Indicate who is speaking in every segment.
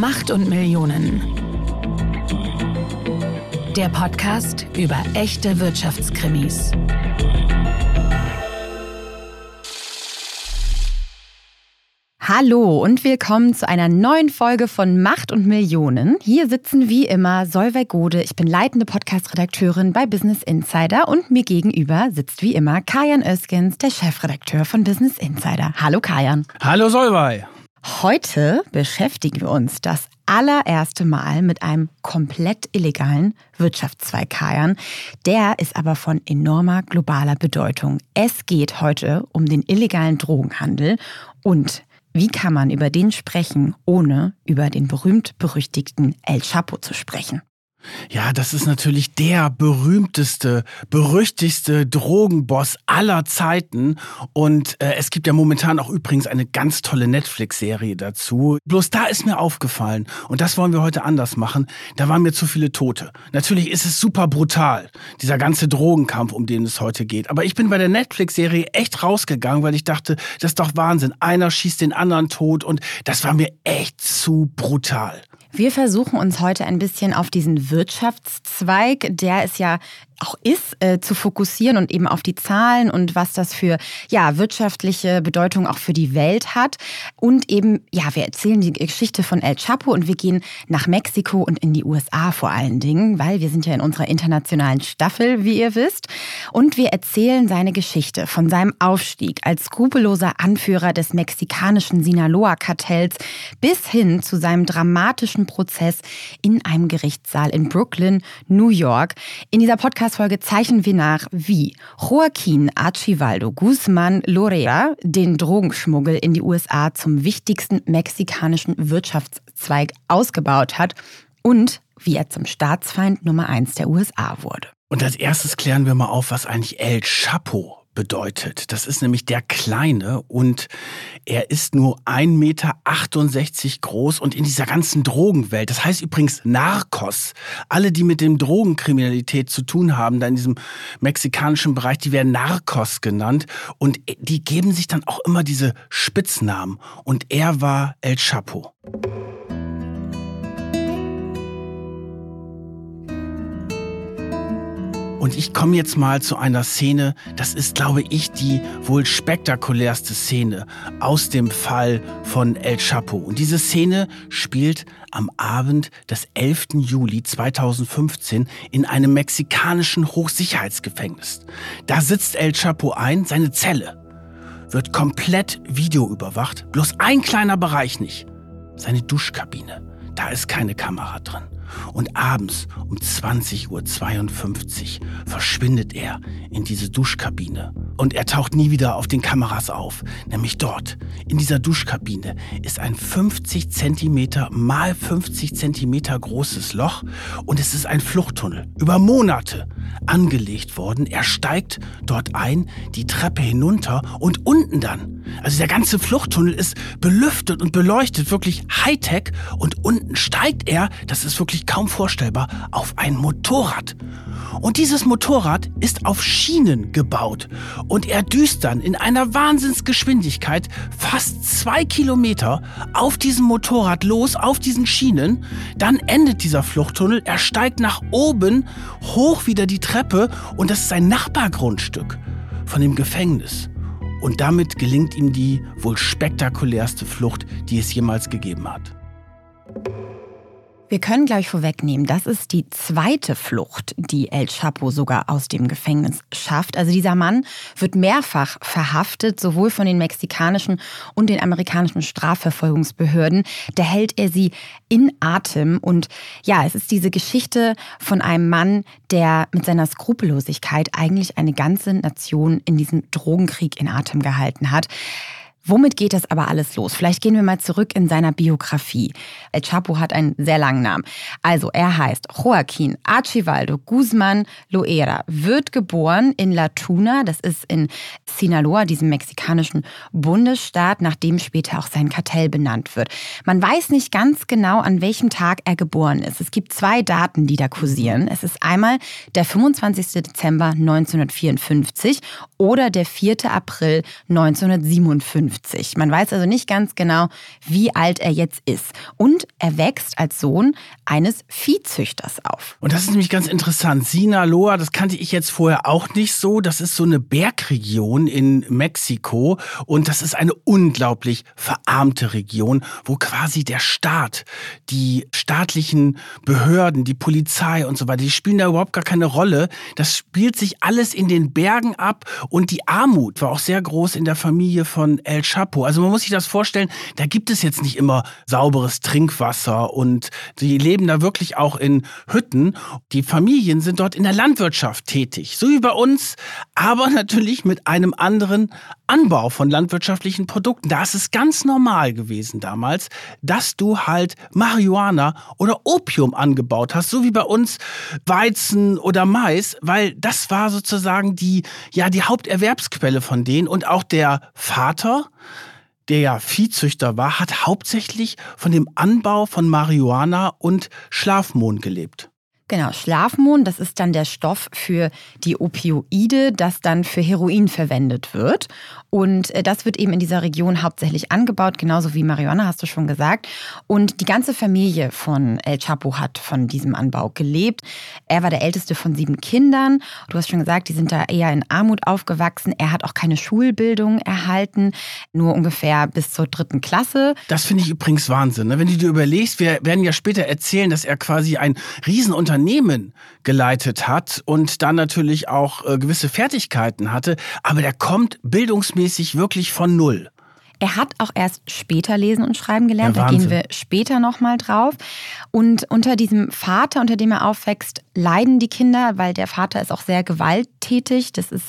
Speaker 1: Macht und Millionen. Der Podcast über echte Wirtschaftskrimis.
Speaker 2: Hallo und willkommen zu einer neuen Folge von Macht und Millionen. Hier sitzen wie immer Solveig Gode. Ich bin leitende Podcast-Redakteurin bei Business Insider und mir gegenüber sitzt wie immer Kajan Öskens, der Chefredakteur von Business Insider. Hallo Kajan.
Speaker 3: Hallo Solveig.
Speaker 2: Heute beschäftigen wir uns das allererste Mal mit einem komplett illegalen Wirtschaftszweig Kajan. Der ist aber von enormer globaler Bedeutung. Es geht heute um den illegalen Drogenhandel und wie kann man über den sprechen, ohne über den berühmt-berüchtigten El Chapo zu sprechen?
Speaker 3: Ja, das ist natürlich der berühmteste, berüchtigste Drogenboss aller Zeiten. Und äh, es gibt ja momentan auch übrigens eine ganz tolle Netflix-Serie dazu. Bloß da ist mir aufgefallen, und das wollen wir heute anders machen, da waren mir zu viele Tote. Natürlich ist es super brutal, dieser ganze Drogenkampf, um den es heute geht. Aber ich bin bei der Netflix-Serie echt rausgegangen, weil ich dachte, das ist doch Wahnsinn. Einer schießt den anderen tot und das war mir echt zu brutal.
Speaker 2: Wir versuchen uns heute ein bisschen auf diesen Wirtschaftszweig, der es ja auch ist, äh, zu fokussieren und eben auf die Zahlen und was das für ja, wirtschaftliche Bedeutung auch für die Welt hat. Und eben, ja, wir erzählen die Geschichte von El Chapo und wir gehen nach Mexiko und in die USA vor allen Dingen, weil wir sind ja in unserer internationalen Staffel, wie ihr wisst. Und wir erzählen seine Geschichte von seinem Aufstieg als skrupelloser Anführer des mexikanischen Sinaloa-Kartells bis hin zu seinem dramatischen Prozess in einem Gerichtssaal in Brooklyn, New York. In dieser Podcast Podcast-Folge zeichnen wir nach, wie Joaquín Archivaldo Guzmán Lorea den Drogenschmuggel in die USA zum wichtigsten mexikanischen Wirtschaftszweig ausgebaut hat und wie er zum Staatsfeind Nummer eins der USA wurde.
Speaker 3: Und als erstes klären wir mal auf, was eigentlich El Chapo bedeutet. Das ist nämlich der Kleine und er ist nur 1,68 Meter groß und in dieser ganzen Drogenwelt, das heißt übrigens Narcos, alle, die mit dem Drogenkriminalität zu tun haben, da in diesem mexikanischen Bereich, die werden Narcos genannt und die geben sich dann auch immer diese Spitznamen und er war El Chapo. Und ich komme jetzt mal zu einer Szene, das ist, glaube ich, die wohl spektakulärste Szene aus dem Fall von El Chapo. Und diese Szene spielt am Abend des 11. Juli 2015 in einem mexikanischen Hochsicherheitsgefängnis. Da sitzt El Chapo ein, seine Zelle wird komplett videoüberwacht, bloß ein kleiner Bereich nicht, seine Duschkabine. Da ist keine Kamera drin. Und abends um 20.52 Uhr verschwindet er in diese Duschkabine. Und er taucht nie wieder auf den Kameras auf. Nämlich dort, in dieser Duschkabine, ist ein 50 Zentimeter mal 50 Zentimeter großes Loch und es ist ein Fluchttunnel. Über Monate angelegt worden. Er steigt dort ein, die Treppe hinunter und unten dann. Also der ganze Fluchttunnel ist belüftet und beleuchtet, wirklich Hightech. Und unten steigt er, das ist wirklich kaum vorstellbar, auf ein Motorrad. Und dieses Motorrad ist auf Schienen gebaut. Und er düst dann in einer Wahnsinnsgeschwindigkeit fast zwei Kilometer auf diesem Motorrad los, auf diesen Schienen. Dann endet dieser Fluchttunnel. Er steigt nach oben, hoch wieder die Treppe. Und das ist ein Nachbargrundstück von dem Gefängnis. Und damit gelingt ihm die wohl spektakulärste Flucht, die es jemals gegeben hat.
Speaker 2: Wir können gleich vorwegnehmen, das ist die zweite Flucht, die El Chapo sogar aus dem Gefängnis schafft. Also dieser Mann wird mehrfach verhaftet, sowohl von den mexikanischen und den amerikanischen Strafverfolgungsbehörden. Da hält er sie in Atem. Und ja, es ist diese Geschichte von einem Mann, der mit seiner Skrupellosigkeit eigentlich eine ganze Nation in diesem Drogenkrieg in Atem gehalten hat. Womit geht das aber alles los? Vielleicht gehen wir mal zurück in seiner Biografie. El Chapo hat einen sehr langen Namen. Also er heißt Joaquín Archivaldo Guzmán Loera, wird geboren in La Tuna, das ist in Sinaloa, diesem mexikanischen Bundesstaat, nach dem später auch sein Kartell benannt wird. Man weiß nicht ganz genau, an welchem Tag er geboren ist. Es gibt zwei Daten, die da kursieren. Es ist einmal der 25. Dezember 1954 oder der 4. April 1957. 50. Man weiß also nicht ganz genau, wie alt er jetzt ist. Und er wächst als Sohn eines Viehzüchters auf.
Speaker 3: Und das ist nämlich ganz interessant. Sinaloa, das kannte ich jetzt vorher auch nicht so. Das ist so eine Bergregion in Mexiko und das ist eine unglaublich verarmte Region, wo quasi der Staat, die staatlichen Behörden, die Polizei und so weiter, die spielen da überhaupt gar keine Rolle. Das spielt sich alles in den Bergen ab und die Armut war auch sehr groß in der Familie von El Chapo. Also man muss sich das vorstellen, da gibt es jetzt nicht immer sauberes Trinkwasser und die leben da wirklich auch in Hütten. Die Familien sind dort in der Landwirtschaft tätig, so wie bei uns, aber natürlich mit einem anderen Anbau von landwirtschaftlichen Produkten. Da ist es ganz normal gewesen damals, dass du halt Marihuana oder Opium angebaut hast, so wie bei uns Weizen oder Mais, weil das war sozusagen die, ja, die Haupterwerbsquelle von denen und auch der Vater, der ja Viehzüchter war, hat hauptsächlich von dem Anbau von Marihuana und Schlafmohn gelebt.
Speaker 2: Genau, Schlafmohn, das ist dann der Stoff für die Opioide, das dann für Heroin verwendet wird. Und äh, das wird eben in dieser Region hauptsächlich angebaut, genauso wie Marihuana, hast du schon gesagt. Und die ganze Familie von El Chapo hat von diesem Anbau gelebt. Er war der älteste von sieben Kindern. Du hast schon gesagt, die sind da eher in Armut aufgewachsen. Er hat auch keine Schulbildung erhalten, nur ungefähr bis zur dritten Klasse.
Speaker 3: Das finde ich übrigens Wahnsinn. Ne? Wenn du dir überlegst, wir werden ja später erzählen, dass er quasi ein Riesenunternehmen Unternehmen geleitet hat und dann natürlich auch äh, gewisse Fertigkeiten hatte, aber der kommt bildungsmäßig wirklich von Null.
Speaker 2: Er hat auch erst später lesen und schreiben gelernt, ja, da gehen wir später nochmal drauf. Und unter diesem Vater, unter dem er aufwächst, leiden die Kinder, weil der Vater ist auch sehr gewalttätig. Das ist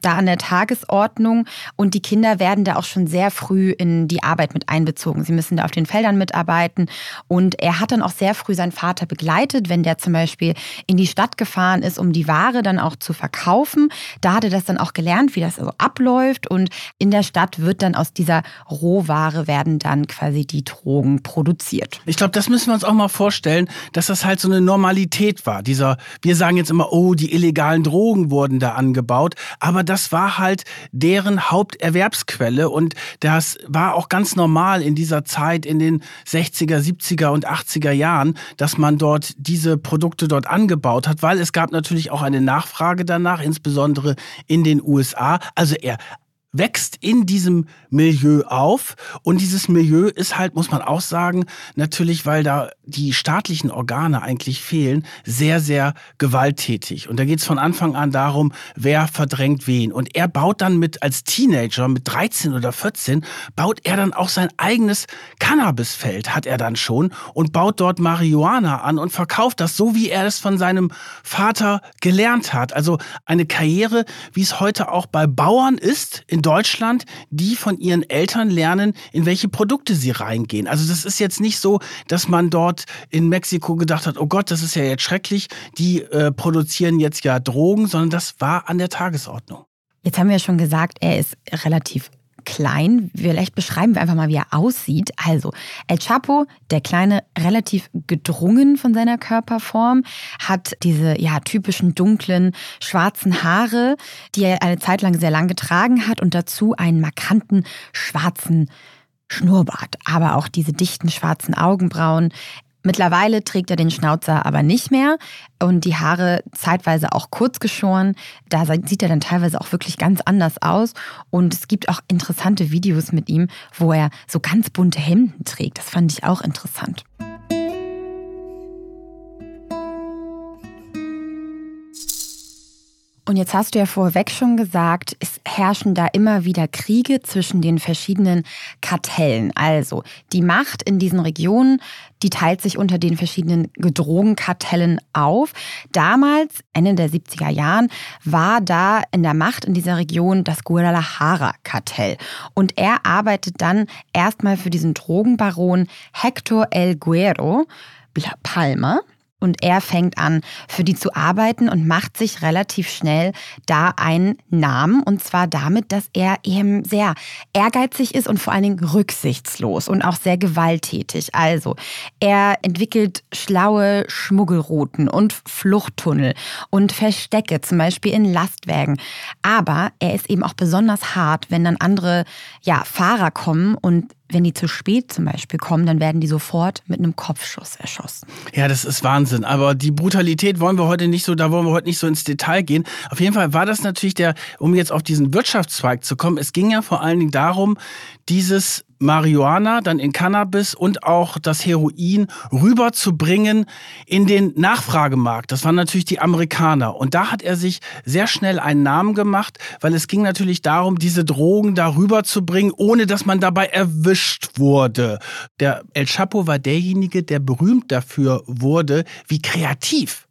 Speaker 2: da an der Tagesordnung. Und die Kinder werden da auch schon sehr früh in die Arbeit mit einbezogen. Sie müssen da auf den Feldern mitarbeiten. Und er hat dann auch sehr früh seinen Vater begleitet, wenn der zum Beispiel in die Stadt gefahren ist, um die Ware dann auch zu verkaufen. Da hat er das dann auch gelernt, wie das so abläuft. Und in der Stadt wird dann aus dieser Rohware werden dann quasi die Drogen produziert.
Speaker 3: Ich glaube, das müssen wir uns auch mal vorstellen, dass das halt so eine Normalität war. Dieser, wir sagen jetzt immer, oh, die illegalen Drogen wurden da angebaut, aber das war halt deren Haupterwerbsquelle und das war auch ganz normal in dieser Zeit in den 60er, 70er und 80er Jahren, dass man dort diese Produkte dort angebaut hat, weil es gab natürlich auch eine Nachfrage danach, insbesondere in den USA. Also er wächst in diesem Milieu auf. Und dieses Milieu ist halt, muss man auch sagen, natürlich, weil da die staatlichen Organe eigentlich fehlen, sehr, sehr gewalttätig. Und da geht es von Anfang an darum, wer verdrängt wen. Und er baut dann mit, als Teenager, mit 13 oder 14, baut er dann auch sein eigenes Cannabisfeld, hat er dann schon, und baut dort Marihuana an und verkauft das so, wie er es von seinem Vater gelernt hat. Also eine Karriere, wie es heute auch bei Bauern ist, in Deutschland, die von ihren Eltern lernen, in welche Produkte sie reingehen. Also das ist jetzt nicht so, dass man dort in Mexiko gedacht hat, oh Gott, das ist ja jetzt schrecklich, die äh, produzieren jetzt ja Drogen, sondern das war an der Tagesordnung.
Speaker 2: Jetzt haben wir schon gesagt, er ist relativ klein. Vielleicht beschreiben wir einfach mal, wie er aussieht. Also, El Chapo, der Kleine, relativ gedrungen von seiner Körperform, hat diese ja, typischen dunklen, schwarzen Haare, die er eine Zeit lang sehr lang getragen hat und dazu einen markanten schwarzen Schnurrbart, aber auch diese dichten schwarzen Augenbrauen. Mittlerweile trägt er den Schnauzer aber nicht mehr und die Haare zeitweise auch kurz geschoren. Da sieht er dann teilweise auch wirklich ganz anders aus. Und es gibt auch interessante Videos mit ihm, wo er so ganz bunte Hemden trägt. Das fand ich auch interessant. Und jetzt hast du ja vorweg schon gesagt, es herrschen da immer wieder Kriege zwischen den verschiedenen Kartellen. Also die Macht in diesen Regionen, die teilt sich unter den verschiedenen Drogenkartellen auf. Damals, Ende der 70er Jahren, war da in der Macht in dieser Region das Guadalajara-Kartell. Und er arbeitet dann erstmal für diesen Drogenbaron Hector El Guero Palma. Und er fängt an, für die zu arbeiten und macht sich relativ schnell da einen Namen. Und zwar damit, dass er eben sehr ehrgeizig ist und vor allen Dingen rücksichtslos und auch sehr gewalttätig. Also, er entwickelt schlaue Schmuggelrouten und Fluchttunnel und Verstecke, zum Beispiel in Lastwagen. Aber er ist eben auch besonders hart, wenn dann andere ja, Fahrer kommen und wenn die zu spät zum Beispiel kommen, dann werden die sofort mit einem Kopfschuss erschossen.
Speaker 3: Ja, das ist Wahnsinn. Aber die Brutalität wollen wir heute nicht so, da wollen wir heute nicht so ins Detail gehen. Auf jeden Fall war das natürlich der, um jetzt auf diesen Wirtschaftszweig zu kommen, es ging ja vor allen Dingen darum, dieses Marihuana, dann in Cannabis und auch das Heroin rüberzubringen in den Nachfragemarkt. Das waren natürlich die Amerikaner. Und da hat er sich sehr schnell einen Namen gemacht, weil es ging natürlich darum, diese Drogen da rüberzubringen, ohne dass man dabei erwischt wurde. Der El Chapo war derjenige, der berühmt dafür wurde, wie kreativ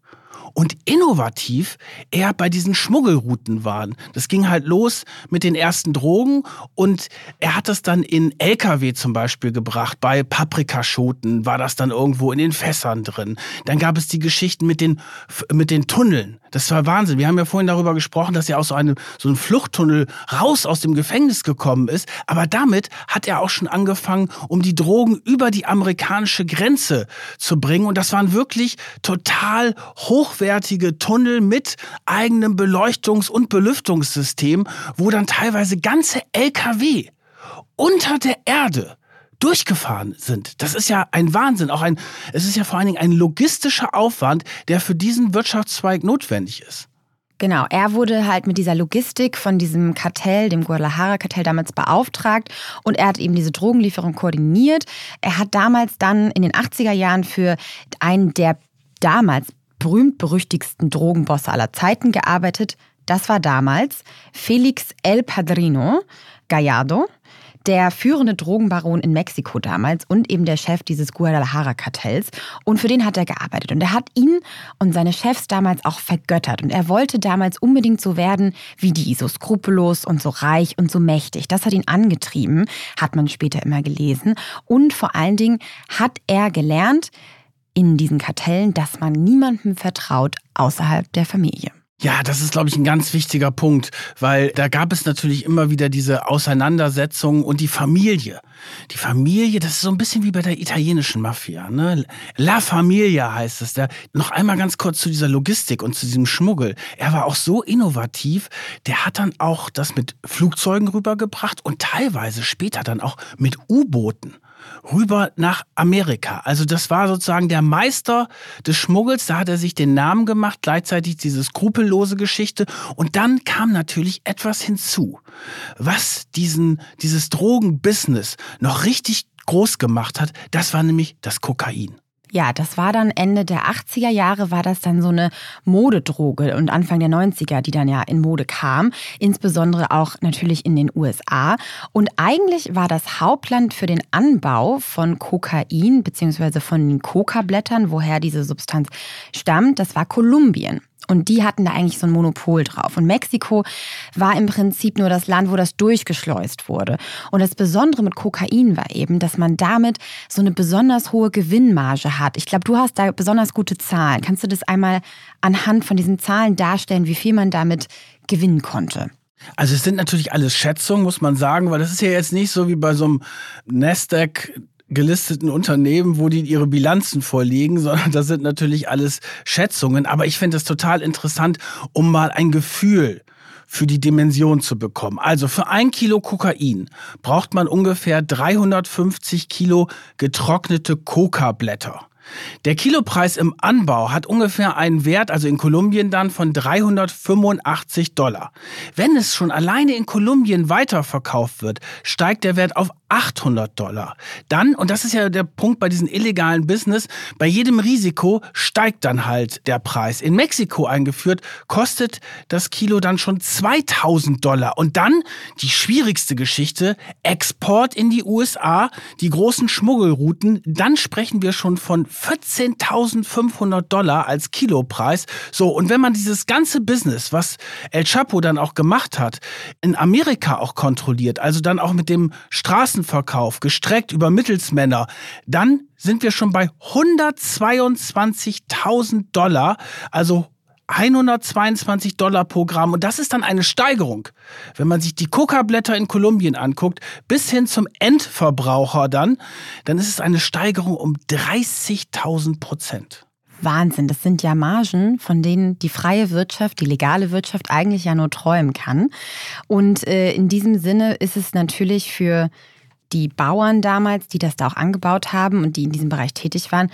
Speaker 3: und innovativ er bei diesen Schmuggelrouten waren. Das ging halt los mit den ersten Drogen und er hat das dann in LKW zum Beispiel gebracht. Bei Paprikaschoten war das dann irgendwo in den Fässern drin. Dann gab es die Geschichten mit den, mit den Tunneln. Das war Wahnsinn. Wir haben ja vorhin darüber gesprochen, dass er aus so einem, so einem Fluchttunnel raus aus dem Gefängnis gekommen ist. Aber damit hat er auch schon angefangen, um die Drogen über die amerikanische Grenze zu bringen. Und das waren wirklich total hochwertige Tunnel mit eigenem Beleuchtungs- und Belüftungssystem, wo dann teilweise ganze LKW unter der Erde durchgefahren sind. Das ist ja ein Wahnsinn. Auch ein, es ist ja vor allen Dingen ein logistischer Aufwand, der für diesen Wirtschaftszweig notwendig ist.
Speaker 2: Genau, er wurde halt mit dieser Logistik von diesem Kartell, dem Guadalajara-Kartell damals beauftragt und er hat eben diese Drogenlieferung koordiniert. Er hat damals dann in den 80er Jahren für einen der damals berühmt-berüchtigsten Drogenbosse aller Zeiten gearbeitet. Das war damals Felix El Padrino Gallardo der führende Drogenbaron in Mexiko damals und eben der Chef dieses Guadalajara-Kartells. Und für den hat er gearbeitet. Und er hat ihn und seine Chefs damals auch vergöttert. Und er wollte damals unbedingt so werden wie die, so skrupellos und so reich und so mächtig. Das hat ihn angetrieben, hat man später immer gelesen. Und vor allen Dingen hat er gelernt in diesen Kartellen, dass man niemandem vertraut außerhalb der Familie.
Speaker 3: Ja, das ist, glaube ich, ein ganz wichtiger Punkt, weil da gab es natürlich immer wieder diese Auseinandersetzungen und die Familie. Die Familie, das ist so ein bisschen wie bei der italienischen Mafia. Ne? La Familia heißt es da. Noch einmal ganz kurz zu dieser Logistik und zu diesem Schmuggel. Er war auch so innovativ, der hat dann auch das mit Flugzeugen rübergebracht und teilweise später dann auch mit U-Booten rüber nach Amerika. Also das war sozusagen der Meister des Schmuggels. Da hat er sich den Namen gemacht, gleichzeitig diese skrupellose Geschichte. Und dann kam natürlich etwas hinzu, was diesen, dieses Drogenbusiness noch richtig groß gemacht hat. Das war nämlich das Kokain.
Speaker 2: Ja, das war dann Ende der 80er Jahre, war das dann so eine Modedroge und Anfang der 90er, die dann ja in Mode kam, insbesondere auch natürlich in den USA. Und eigentlich war das Hauptland für den Anbau von Kokain beziehungsweise von den Coca-Blättern, woher diese Substanz stammt, das war Kolumbien. Und die hatten da eigentlich so ein Monopol drauf. Und Mexiko war im Prinzip nur das Land, wo das durchgeschleust wurde. Und das Besondere mit Kokain war eben, dass man damit so eine besonders hohe Gewinnmarge hat. Ich glaube, du hast da besonders gute Zahlen. Kannst du das einmal anhand von diesen Zahlen darstellen, wie viel man damit gewinnen konnte?
Speaker 3: Also es sind natürlich alles Schätzungen, muss man sagen, weil das ist ja jetzt nicht so wie bei so einem Nasdaq gelisteten Unternehmen, wo die ihre Bilanzen vorlegen, sondern das sind natürlich alles Schätzungen. Aber ich finde es total interessant, um mal ein Gefühl für die Dimension zu bekommen. Also für ein Kilo Kokain braucht man ungefähr 350 Kilo getrocknete Coca-Blätter. Der Kilopreis im Anbau hat ungefähr einen Wert, also in Kolumbien dann, von 385 Dollar. Wenn es schon alleine in Kolumbien weiterverkauft wird, steigt der Wert auf 800 Dollar. Dann, und das ist ja der Punkt bei diesem illegalen Business, bei jedem Risiko steigt dann halt der Preis. In Mexiko eingeführt, kostet das Kilo dann schon 2000 Dollar. Und dann die schwierigste Geschichte, Export in die USA, die großen Schmuggelrouten, dann sprechen wir schon von 14.500 Dollar als Kilopreis. So, und wenn man dieses ganze Business, was El Chapo dann auch gemacht hat, in Amerika auch kontrolliert, also dann auch mit dem Straßen Massenverkauf, gestreckt über Mittelsmänner, dann sind wir schon bei 122.000 Dollar, also 122 Dollar pro Gramm. Und das ist dann eine Steigerung. Wenn man sich die Coca-Blätter in Kolumbien anguckt, bis hin zum Endverbraucher dann, dann ist es eine Steigerung um 30.000 Prozent.
Speaker 2: Wahnsinn, das sind ja Margen, von denen die freie Wirtschaft, die legale Wirtschaft eigentlich ja nur träumen kann. Und äh, in diesem Sinne ist es natürlich für die Bauern damals, die das da auch angebaut haben und die in diesem Bereich tätig waren,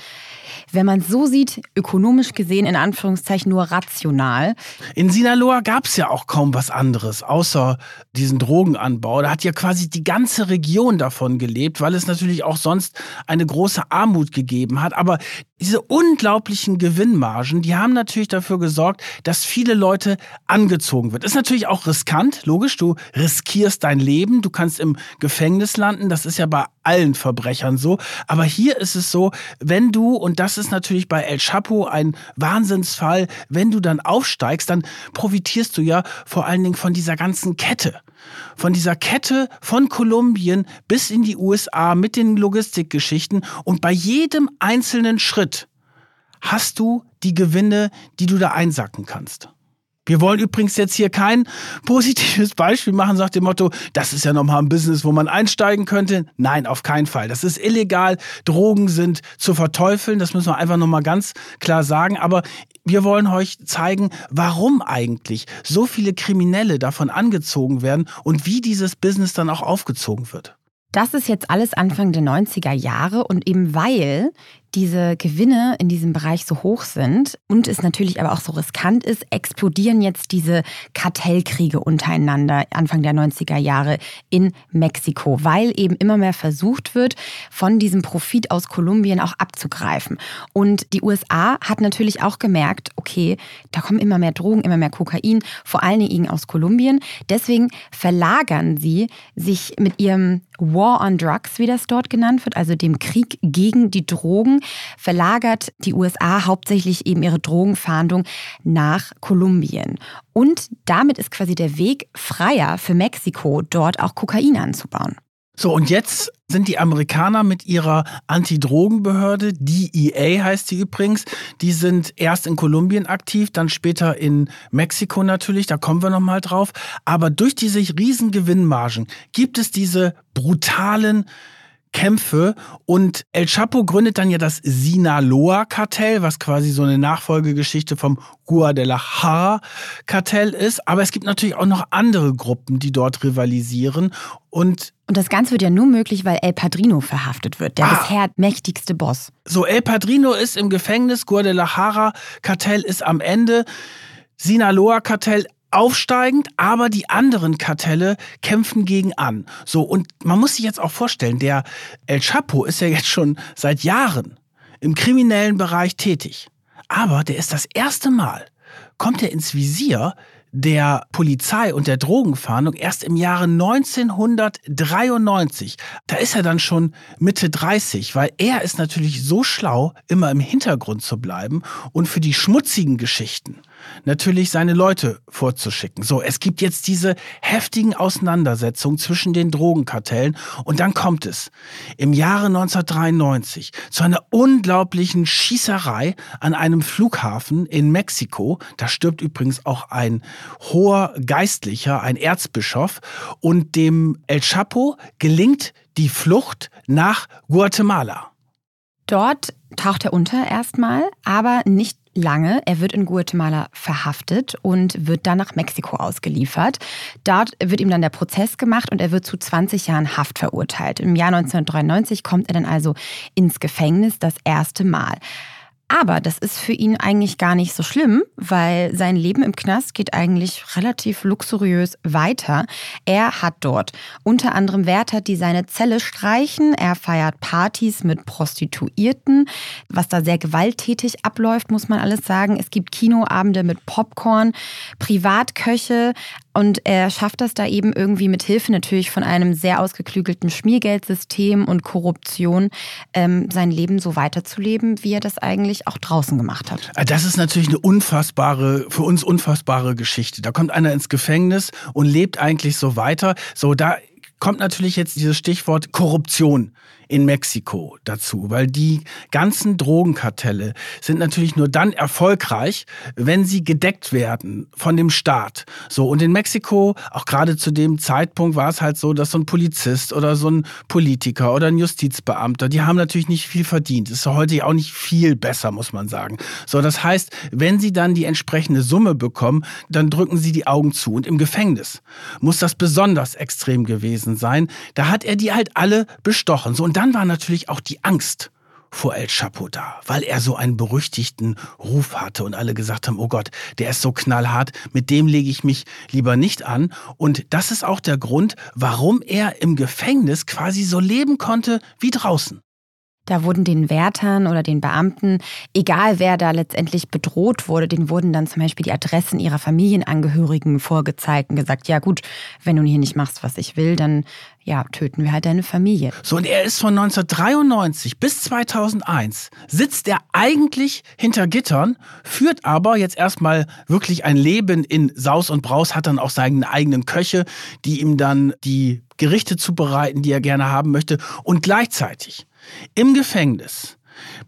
Speaker 2: wenn man es so sieht, ökonomisch gesehen in Anführungszeichen nur rational.
Speaker 3: In Sinaloa gab es ja auch kaum was anderes, außer diesen Drogenanbau. Da hat ja quasi die ganze Region davon gelebt, weil es natürlich auch sonst eine große Armut gegeben hat. Aber diese unglaublichen Gewinnmargen, die haben natürlich dafür gesorgt, dass viele Leute angezogen wird. Ist natürlich auch riskant, logisch. Du riskierst dein Leben, du kannst im Gefängnis landen. Das ist ja bei allen Verbrechern so. Aber hier ist es so, wenn du, und das ist natürlich bei El Chapo ein Wahnsinnsfall, wenn du dann aufsteigst, dann profitierst du ja vor allen Dingen von dieser ganzen Kette von dieser Kette von Kolumbien bis in die USA mit den Logistikgeschichten und bei jedem einzelnen Schritt hast du die Gewinne, die du da einsacken kannst. Wir wollen übrigens jetzt hier kein positives Beispiel machen, sagt dem Motto, das ist ja nochmal ein Business, wo man einsteigen könnte. Nein, auf keinen Fall. Das ist illegal. Drogen sind zu verteufeln. Das müssen wir einfach nochmal ganz klar sagen. Aber wir wollen euch zeigen, warum eigentlich so viele Kriminelle davon angezogen werden und wie dieses Business dann auch aufgezogen wird.
Speaker 2: Das ist jetzt alles Anfang der 90er Jahre und eben weil diese Gewinne in diesem Bereich so hoch sind und es natürlich aber auch so riskant ist, explodieren jetzt diese Kartellkriege untereinander Anfang der 90er Jahre in Mexiko, weil eben immer mehr versucht wird, von diesem Profit aus Kolumbien auch abzugreifen. Und die USA hat natürlich auch gemerkt, okay, da kommen immer mehr Drogen, immer mehr Kokain, vor allen Dingen aus Kolumbien. Deswegen verlagern sie sich mit ihrem War on Drugs, wie das dort genannt wird, also dem Krieg gegen die Drogen, verlagert die USA hauptsächlich eben ihre Drogenfahndung nach Kolumbien. Und damit ist quasi der Weg freier für Mexiko, dort auch Kokain anzubauen.
Speaker 3: So, und jetzt sind die Amerikaner mit ihrer Anti-Drogen-Behörde, DEA heißt sie übrigens, die sind erst in Kolumbien aktiv, dann später in Mexiko natürlich, da kommen wir nochmal drauf. Aber durch diese riesen Gewinnmargen gibt es diese brutalen Kämpfe und El Chapo gründet dann ja das Sinaloa-Kartell, was quasi so eine Nachfolgegeschichte vom Guadalajara-Kartell ist. Aber es gibt natürlich auch noch andere Gruppen, die dort rivalisieren und
Speaker 2: und das Ganze wird ja nur möglich, weil El Padrino verhaftet wird, der ah. bisher mächtigste Boss.
Speaker 3: So, El Padrino ist im Gefängnis, Guadalajara-Kartell ist am Ende. Sinaloa-Kartell aufsteigend, aber die anderen Kartelle kämpfen gegen an. So, und man muss sich jetzt auch vorstellen, der El Chapo ist ja jetzt schon seit Jahren im kriminellen Bereich tätig. Aber der ist das erste Mal, kommt er ins Visier der Polizei und der Drogenfahndung erst im Jahre 1993. Da ist er dann schon Mitte 30, weil er ist natürlich so schlau, immer im Hintergrund zu bleiben und für die schmutzigen Geschichten natürlich seine Leute vorzuschicken. So, es gibt jetzt diese heftigen Auseinandersetzungen zwischen den Drogenkartellen und dann kommt es im Jahre 1993 zu einer unglaublichen Schießerei an einem Flughafen in Mexiko. Da stirbt übrigens auch ein hoher Geistlicher, ein Erzbischof und dem El Chapo gelingt die Flucht nach Guatemala.
Speaker 2: Dort taucht er unter erstmal, aber nicht lange. Er wird in Guatemala verhaftet und wird dann nach Mexiko ausgeliefert. Dort wird ihm dann der Prozess gemacht und er wird zu 20 Jahren Haft verurteilt. Im Jahr 1993 kommt er dann also ins Gefängnis das erste Mal. Aber das ist für ihn eigentlich gar nicht so schlimm, weil sein Leben im Knast geht eigentlich relativ luxuriös weiter. Er hat dort unter anderem Wärter, die seine Zelle streichen. Er feiert Partys mit Prostituierten, was da sehr gewalttätig abläuft, muss man alles sagen. Es gibt Kinoabende mit Popcorn, Privatköche, und er schafft das da eben irgendwie mit Hilfe natürlich von einem sehr ausgeklügelten Schmiergeldsystem und Korruption, ähm, sein Leben so weiterzuleben, wie er das eigentlich auch draußen gemacht hat.
Speaker 3: Ah, das ist natürlich eine unfassbare, für uns unfassbare Geschichte. Da kommt einer ins Gefängnis und lebt eigentlich so weiter. So, da kommt natürlich jetzt dieses Stichwort Korruption in Mexiko dazu, weil die ganzen Drogenkartelle sind natürlich nur dann erfolgreich, wenn sie gedeckt werden von dem Staat. So und in Mexiko, auch gerade zu dem Zeitpunkt war es halt so, dass so ein Polizist oder so ein Politiker oder ein Justizbeamter, die haben natürlich nicht viel verdient. Ist heute auch nicht viel besser, muss man sagen. So, das heißt, wenn sie dann die entsprechende Summe bekommen, dann drücken sie die Augen zu und im Gefängnis muss das besonders extrem gewesen sein. Da hat er die halt alle bestochen. So und dann war natürlich auch die Angst vor El Chapo da, weil er so einen berüchtigten Ruf hatte und alle gesagt haben, oh Gott, der ist so knallhart, mit dem lege ich mich lieber nicht an. Und das ist auch der Grund, warum er im Gefängnis quasi so leben konnte wie draußen.
Speaker 2: Da wurden den Wärtern oder den Beamten, egal wer da letztendlich bedroht wurde, denen wurden dann zum Beispiel die Adressen ihrer Familienangehörigen vorgezeigt und gesagt, ja gut, wenn du hier nicht machst, was ich will, dann ja, töten wir halt deine Familie.
Speaker 3: So, und er ist von 1993 bis 2001, sitzt er eigentlich hinter Gittern, führt aber jetzt erstmal wirklich ein Leben in Saus und Braus, hat dann auch seine eigenen Köche, die ihm dann die Gerichte zubereiten, die er gerne haben möchte. Und gleichzeitig im Gefängnis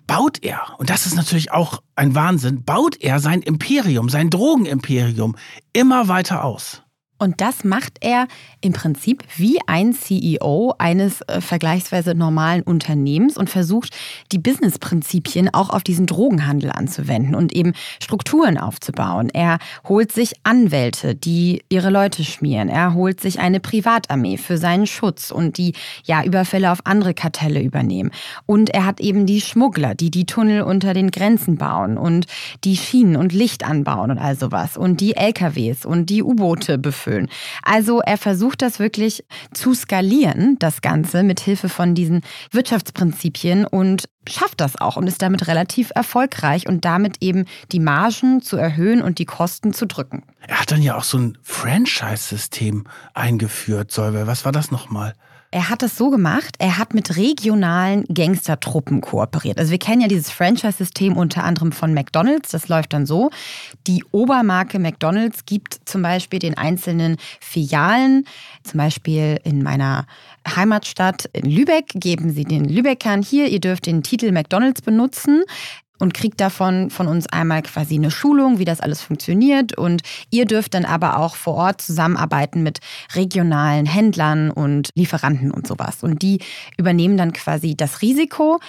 Speaker 3: baut er, und das ist natürlich auch ein Wahnsinn, baut er sein Imperium, sein Drogenimperium immer weiter aus.
Speaker 2: Und das macht er im Prinzip wie ein CEO eines äh, vergleichsweise normalen Unternehmens und versucht, die Businessprinzipien auch auf diesen Drogenhandel anzuwenden und eben Strukturen aufzubauen. Er holt sich Anwälte, die ihre Leute schmieren. Er holt sich eine Privatarmee für seinen Schutz und die ja Überfälle auf andere Kartelle übernehmen. Und er hat eben die Schmuggler, die die Tunnel unter den Grenzen bauen und die Schienen und Licht anbauen und all sowas und die LKWs und die U-Boote befüllen erfüllen. Also er versucht das wirklich zu skalieren, das Ganze mit Hilfe von diesen Wirtschaftsprinzipien und schafft das auch und ist damit relativ erfolgreich und damit eben die Margen zu erhöhen und die Kosten zu drücken.
Speaker 3: Er hat dann ja auch so ein Franchise-System eingeführt, Solveig. Was war das nochmal?
Speaker 2: Er hat es so gemacht, er hat mit regionalen Gangstertruppen kooperiert. Also wir kennen ja dieses Franchise-System unter anderem von McDonald's. Das läuft dann so. Die Obermarke McDonald's gibt zum Beispiel den einzelnen Filialen, zum Beispiel in meiner Heimatstadt in Lübeck, geben sie den Lübeckern hier, ihr dürft den Titel McDonald's benutzen und kriegt davon von uns einmal quasi eine Schulung, wie das alles funktioniert. Und ihr dürft dann aber auch vor Ort zusammenarbeiten mit regionalen Händlern und Lieferanten und sowas. Und die übernehmen dann quasi das Risiko,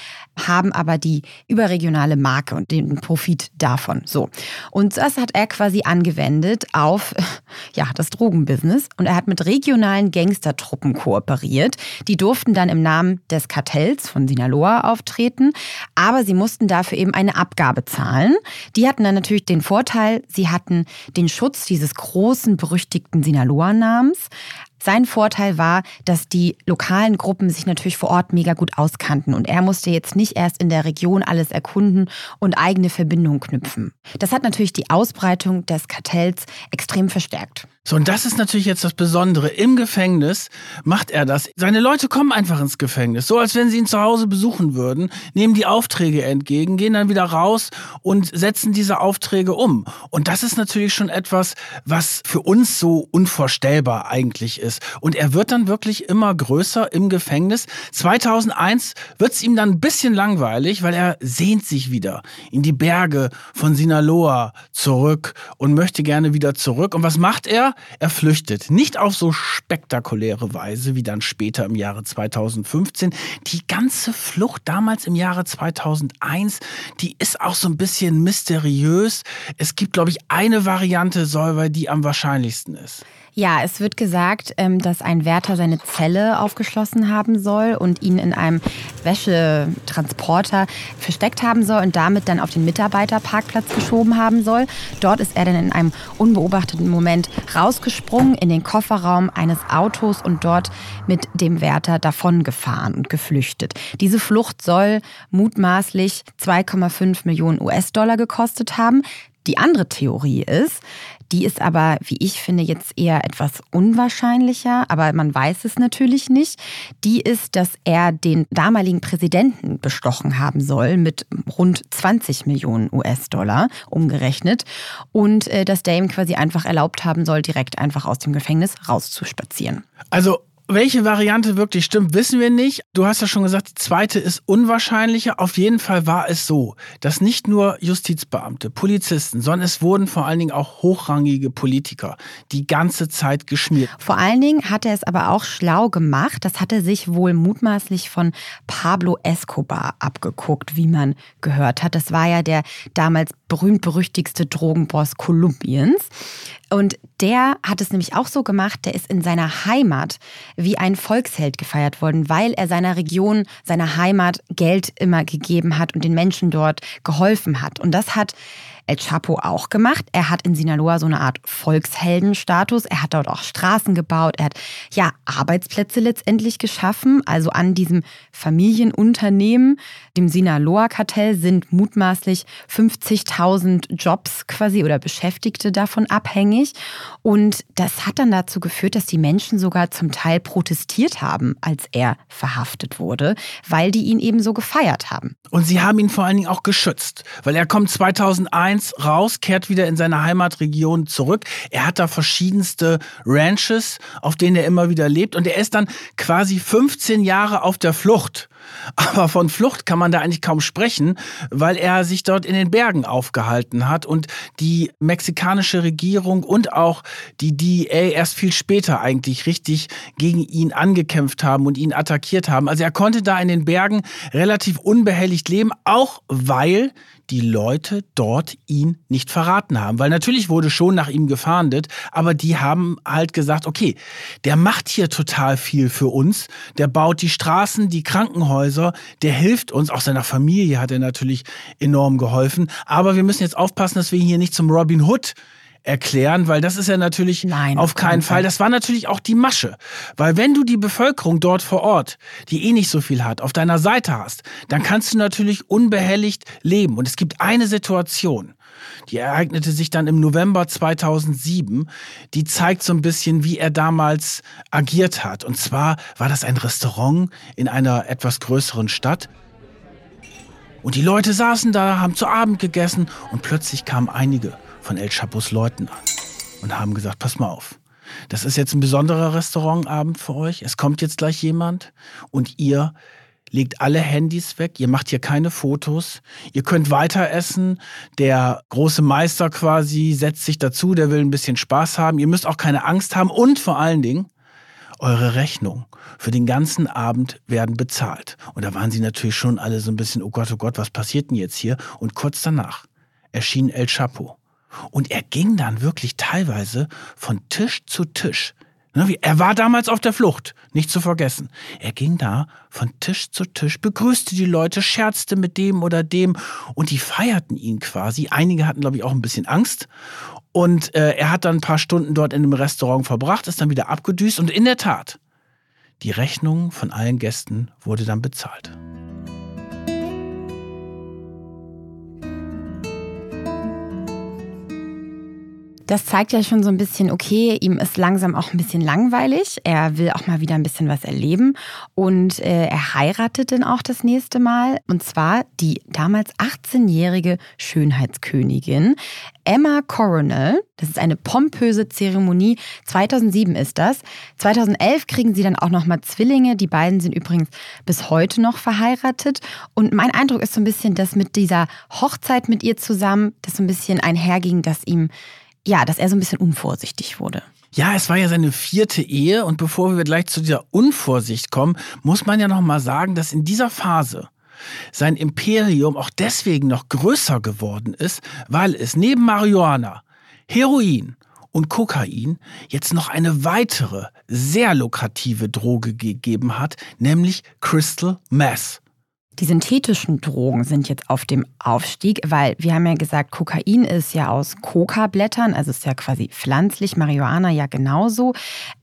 Speaker 2: haben aber die überregionale Marke und den Profit davon. So. Und das hat er quasi angewendet auf ja, das Drogenbusiness. Und er hat mit regionalen Gangstertruppen kooperiert. Die durften dann im Namen des Kartells von Sinaloa auftreten, aber sie mussten dafür eben eine Abgabe zahlen. Die hatten dann natürlich den Vorteil, sie hatten den Schutz dieses großen, berüchtigten Sinaloa-Namens, sein Vorteil war, dass die lokalen Gruppen sich natürlich vor Ort mega gut auskannten und er musste jetzt nicht erst in der Region alles erkunden und eigene Verbindungen knüpfen. Das hat natürlich die Ausbreitung des Kartells extrem verstärkt.
Speaker 3: So, und das ist natürlich jetzt das Besondere. Im Gefängnis macht er das. Seine Leute kommen einfach ins Gefängnis, so als wenn sie ihn zu Hause besuchen würden, nehmen die Aufträge entgegen, gehen dann wieder raus und setzen diese Aufträge um. Und das ist natürlich schon etwas, was für uns so unvorstellbar eigentlich ist. Und er wird dann wirklich immer größer im Gefängnis. 2001 wird es ihm dann ein bisschen langweilig, weil er sehnt sich wieder in die Berge von Sinaloa zurück und möchte gerne wieder zurück. Und was macht er? Er flüchtet. Nicht auf so spektakuläre Weise wie dann später im Jahre 2015. Die ganze Flucht damals im Jahre 2001, die ist auch so ein bisschen mysteriös. Es gibt, glaube ich, eine Variante, Solver, die am wahrscheinlichsten ist.
Speaker 2: Ja, es wird gesagt, ähm, dass ein Wärter seine Zelle aufgeschlossen haben soll und ihn in einem Wäschetransporter versteckt haben soll und damit dann auf den Mitarbeiterparkplatz geschoben haben soll. Dort ist er dann in einem unbeobachteten Moment rausgesprungen in den Kofferraum eines Autos und dort mit dem Wärter davongefahren und geflüchtet. Diese Flucht soll mutmaßlich 2,5 Millionen US-Dollar gekostet haben. Die andere Theorie ist, die ist aber, wie ich finde, jetzt eher etwas unwahrscheinlicher, aber man weiß es natürlich nicht. Die ist, dass er den damaligen Präsidenten bestochen haben soll mit rund 20 Millionen US-Dollar umgerechnet und äh, dass der ihm quasi einfach erlaubt haben soll, direkt einfach aus dem Gefängnis rauszuspazieren.
Speaker 3: Also Welche Variante wirklich stimmt, wissen wir nicht. Du hast ja schon gesagt, die zweite ist unwahrscheinlicher. Auf jeden Fall war es so, dass nicht nur Justizbeamte, Polizisten, sondern es wurden vor allen Dingen auch hochrangige Politiker die ganze Zeit geschmiert.
Speaker 2: Vor allen Dingen hat er es aber auch schlau gemacht. Das hat er sich wohl mutmaßlich von Pablo Escobar abgeguckt, wie man gehört hat. Das war ja der damals berühmt-berüchtigste Drogenboss Kolumbiens. Und der hat es nämlich auch so gemacht, der ist in seiner Heimat wie ein Volksheld gefeiert worden, weil er seiner Region, seiner Heimat Geld immer gegeben hat und den Menschen dort geholfen hat. Und das hat El Chapo auch gemacht. Er hat in Sinaloa so eine Art Volksheldenstatus. Er hat dort auch Straßen gebaut. Er hat ja Arbeitsplätze letztendlich geschaffen. Also an diesem Familienunternehmen, dem Sinaloa-Kartell, sind mutmaßlich 50.000 Jobs quasi oder Beschäftigte davon abhängig. Und das hat dann dazu geführt, dass die Menschen sogar zum Teil protestiert haben, als er verhaftet wurde, weil die ihn eben so gefeiert haben.
Speaker 3: Und sie haben ihn vor allen Dingen auch geschützt, weil er kommt 2001 raus, kehrt wieder in seine Heimatregion zurück. Er hat da verschiedenste Ranches, auf denen er immer wieder lebt und er ist dann quasi 15 Jahre auf der Flucht. Aber von Flucht kann man da eigentlich kaum sprechen, weil er sich dort in den Bergen aufgehalten hat und die mexikanische Regierung und auch die DEA erst viel später eigentlich richtig gegen ihn angekämpft haben und ihn attackiert haben. Also er konnte da in den Bergen relativ unbehelligt leben, auch weil die Leute dort ihn nicht verraten haben. Weil natürlich wurde schon nach ihm gefahndet, aber die haben halt gesagt, okay, der macht hier total viel für uns, der baut die Straßen, die Krankenhäuser, der hilft uns, auch seiner Familie hat er natürlich enorm geholfen, aber wir müssen jetzt aufpassen, dass wir hier nicht zum Robin Hood erklären, weil das ist ja natürlich Nein, auf keinen Fall. Das war natürlich auch die Masche. Weil wenn du die Bevölkerung dort vor Ort, die eh nicht so viel hat, auf deiner Seite hast, dann kannst du natürlich unbehelligt leben. Und es gibt eine Situation, die ereignete sich dann im November 2007. Die zeigt so ein bisschen, wie er damals agiert hat. Und zwar war das ein Restaurant in einer etwas größeren Stadt. Und die Leute saßen da, haben zu Abend gegessen und plötzlich kamen einige von El Chapos Leuten an und haben gesagt, pass mal auf. Das ist jetzt ein besonderer Restaurantabend für euch. Es kommt jetzt gleich jemand und ihr legt alle Handys weg, ihr macht hier keine Fotos, ihr könnt weiter essen, der große Meister quasi setzt sich dazu, der will ein bisschen Spaß haben, ihr müsst auch keine Angst haben und vor allen Dingen, eure Rechnung für den ganzen Abend werden bezahlt. Und da waren sie natürlich schon alle so ein bisschen, oh Gott, oh Gott, was passiert denn jetzt hier? Und kurz danach erschien El Chapo und er ging dann wirklich teilweise von Tisch zu Tisch. Ne, er war damals auf der Flucht, nicht zu vergessen. Er ging da von Tisch zu Tisch, begrüßte die Leute, scherzte mit dem oder dem und die feierten ihn quasi. Einige hatten, glaube ich, auch ein bisschen Angst. Und äh, er hat dann ein paar Stunden dort in dem Restaurant verbracht, ist dann wieder abgedüst und in der Tat, die Rechnung von allen Gästen wurde dann bezahlt.
Speaker 2: Das zeigt ja schon so ein bisschen, okay, ihm ist langsam auch ein bisschen langweilig. Er will auch mal wieder ein bisschen was erleben. Und äh, er heiratet dann auch das nächste Mal. Und zwar die damals 18-jährige Schönheitskönigin Emma Coronel. Das ist eine pompöse Zeremonie. 2007 ist das. 2011 kriegen sie dann auch nochmal Zwillinge. Die beiden sind übrigens bis heute noch verheiratet. Und mein Eindruck ist so ein bisschen, dass mit dieser Hochzeit mit ihr zusammen das so ein bisschen einherging, dass ihm ja, dass er so ein bisschen unvorsichtig wurde.
Speaker 3: Ja, es war ja seine vierte Ehe und bevor wir gleich zu dieser Unvorsicht kommen, muss man ja noch mal sagen, dass in dieser Phase sein Imperium auch deswegen noch größer geworden ist, weil es neben Marihuana, Heroin und Kokain jetzt noch eine weitere sehr lukrative Droge gegeben hat, nämlich Crystal Meth.
Speaker 2: Die synthetischen Drogen sind jetzt auf dem Aufstieg, weil wir haben ja gesagt, Kokain ist ja aus Coca-Blättern, also ist ja quasi pflanzlich, Marihuana ja genauso.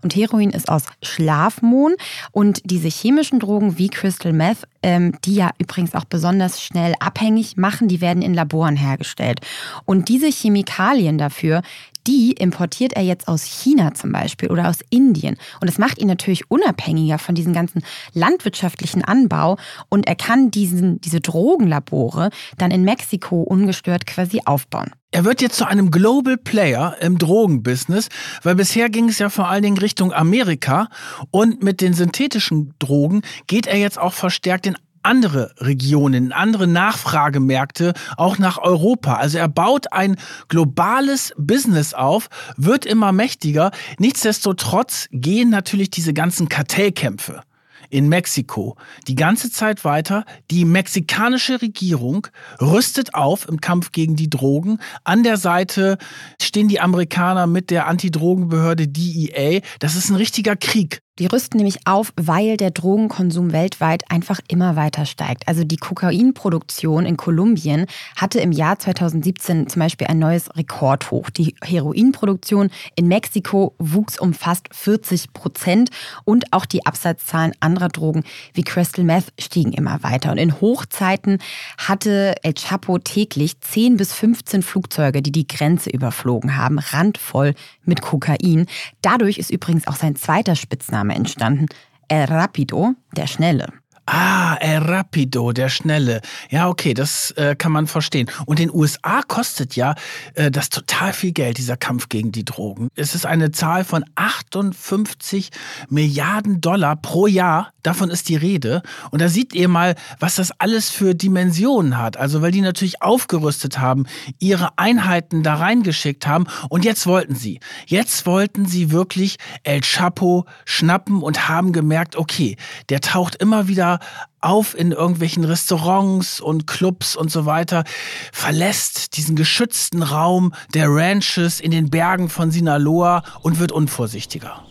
Speaker 2: Und Heroin ist aus Schlafmohn. Und diese chemischen Drogen wie Crystal Meth, ähm, die ja übrigens auch besonders schnell abhängig machen, die werden in Laboren hergestellt. Und diese Chemikalien dafür, die importiert er jetzt aus China zum Beispiel oder aus Indien. Und das macht ihn natürlich unabhängiger von diesem ganzen landwirtschaftlichen Anbau. Und er kann diesen, diese Drogenlabore dann in Mexiko ungestört quasi aufbauen.
Speaker 3: Er wird jetzt zu einem Global Player im Drogenbusiness, weil bisher ging es ja vor allen Dingen Richtung Amerika und mit den synthetischen Drogen geht er jetzt auch verstärkt in andere Regionen, andere Nachfragemärkte, auch nach Europa. Also er baut ein globales Business auf, wird immer mächtiger. Nichtsdestotrotz gehen natürlich diese ganzen Kartellkämpfe in Mexiko die ganze Zeit weiter. Die mexikanische Regierung rüstet auf im Kampf gegen die Drogen. An der Seite stehen die Amerikaner mit der Antidrogenbehörde DEA. Das ist ein richtiger Krieg.
Speaker 2: Die rüsten nämlich auf, weil der Drogenkonsum weltweit einfach immer weiter steigt. Also die Kokainproduktion in Kolumbien hatte im Jahr 2017 zum Beispiel ein neues Rekordhoch. Die Heroinproduktion in Mexiko wuchs um fast 40 Prozent und auch die Absatzzahlen anderer Drogen wie Crystal Meth stiegen immer weiter. Und in Hochzeiten hatte El Chapo täglich 10 bis 15 Flugzeuge, die die Grenze überflogen haben, randvoll mit Kokain. Dadurch ist übrigens auch sein zweiter Spitzname Spitzname entstanden. El Rapido, der Schnelle.
Speaker 3: Ah, El Rapido, der Schnelle. Ja, okay, das äh, kann man verstehen. Und in den USA kostet ja äh, das total viel Geld, dieser Kampf gegen die Drogen. Es ist eine Zahl von 58 Milliarden Dollar pro Jahr. Davon ist die Rede. Und da seht ihr mal, was das alles für Dimensionen hat. Also, weil die natürlich aufgerüstet haben, ihre Einheiten da reingeschickt haben. Und jetzt wollten sie, jetzt wollten sie wirklich El Chapo schnappen und haben gemerkt, okay, der taucht immer wieder auf in irgendwelchen Restaurants und Clubs und so weiter, verlässt diesen geschützten Raum der Ranches in den Bergen von Sinaloa und wird unvorsichtiger.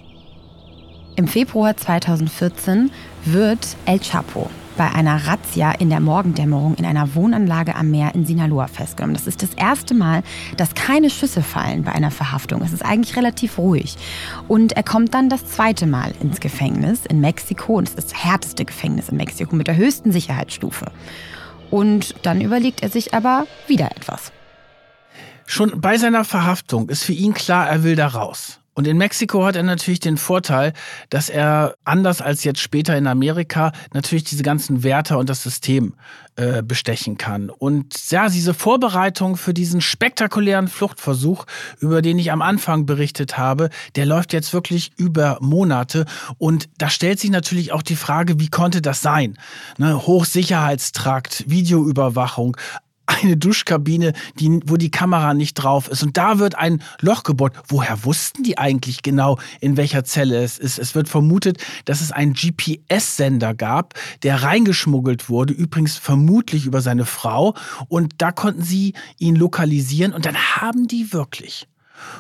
Speaker 2: Im Februar 2014 wird El Chapo bei einer Razzia in der Morgendämmerung in einer Wohnanlage am Meer in Sinaloa festgenommen. Das ist das erste Mal, dass keine Schüsse fallen bei einer Verhaftung. Es ist eigentlich relativ ruhig. Und er kommt dann das zweite Mal ins Gefängnis in Mexiko. Und es ist das härteste Gefängnis in Mexiko mit der höchsten Sicherheitsstufe. Und dann überlegt er sich aber wieder etwas.
Speaker 3: Schon bei seiner Verhaftung ist für ihn klar, er will da raus. Und in Mexiko hat er natürlich den Vorteil, dass er anders als jetzt später in Amerika natürlich diese ganzen Wärter und das System äh, bestechen kann. Und ja, diese Vorbereitung für diesen spektakulären Fluchtversuch, über den ich am Anfang berichtet habe, der läuft jetzt wirklich über Monate. Und da stellt sich natürlich auch die Frage, wie konnte das sein? Ne, Hochsicherheitstrakt, Videoüberwachung, eine Duschkabine, die, wo die Kamera nicht drauf ist. Und da wird ein Loch gebohrt. Woher wussten die eigentlich genau, in welcher Zelle es ist? Es wird vermutet, dass es einen GPS-Sender gab, der reingeschmuggelt wurde, übrigens vermutlich über seine Frau. Und da konnten sie ihn lokalisieren. Und dann haben die wirklich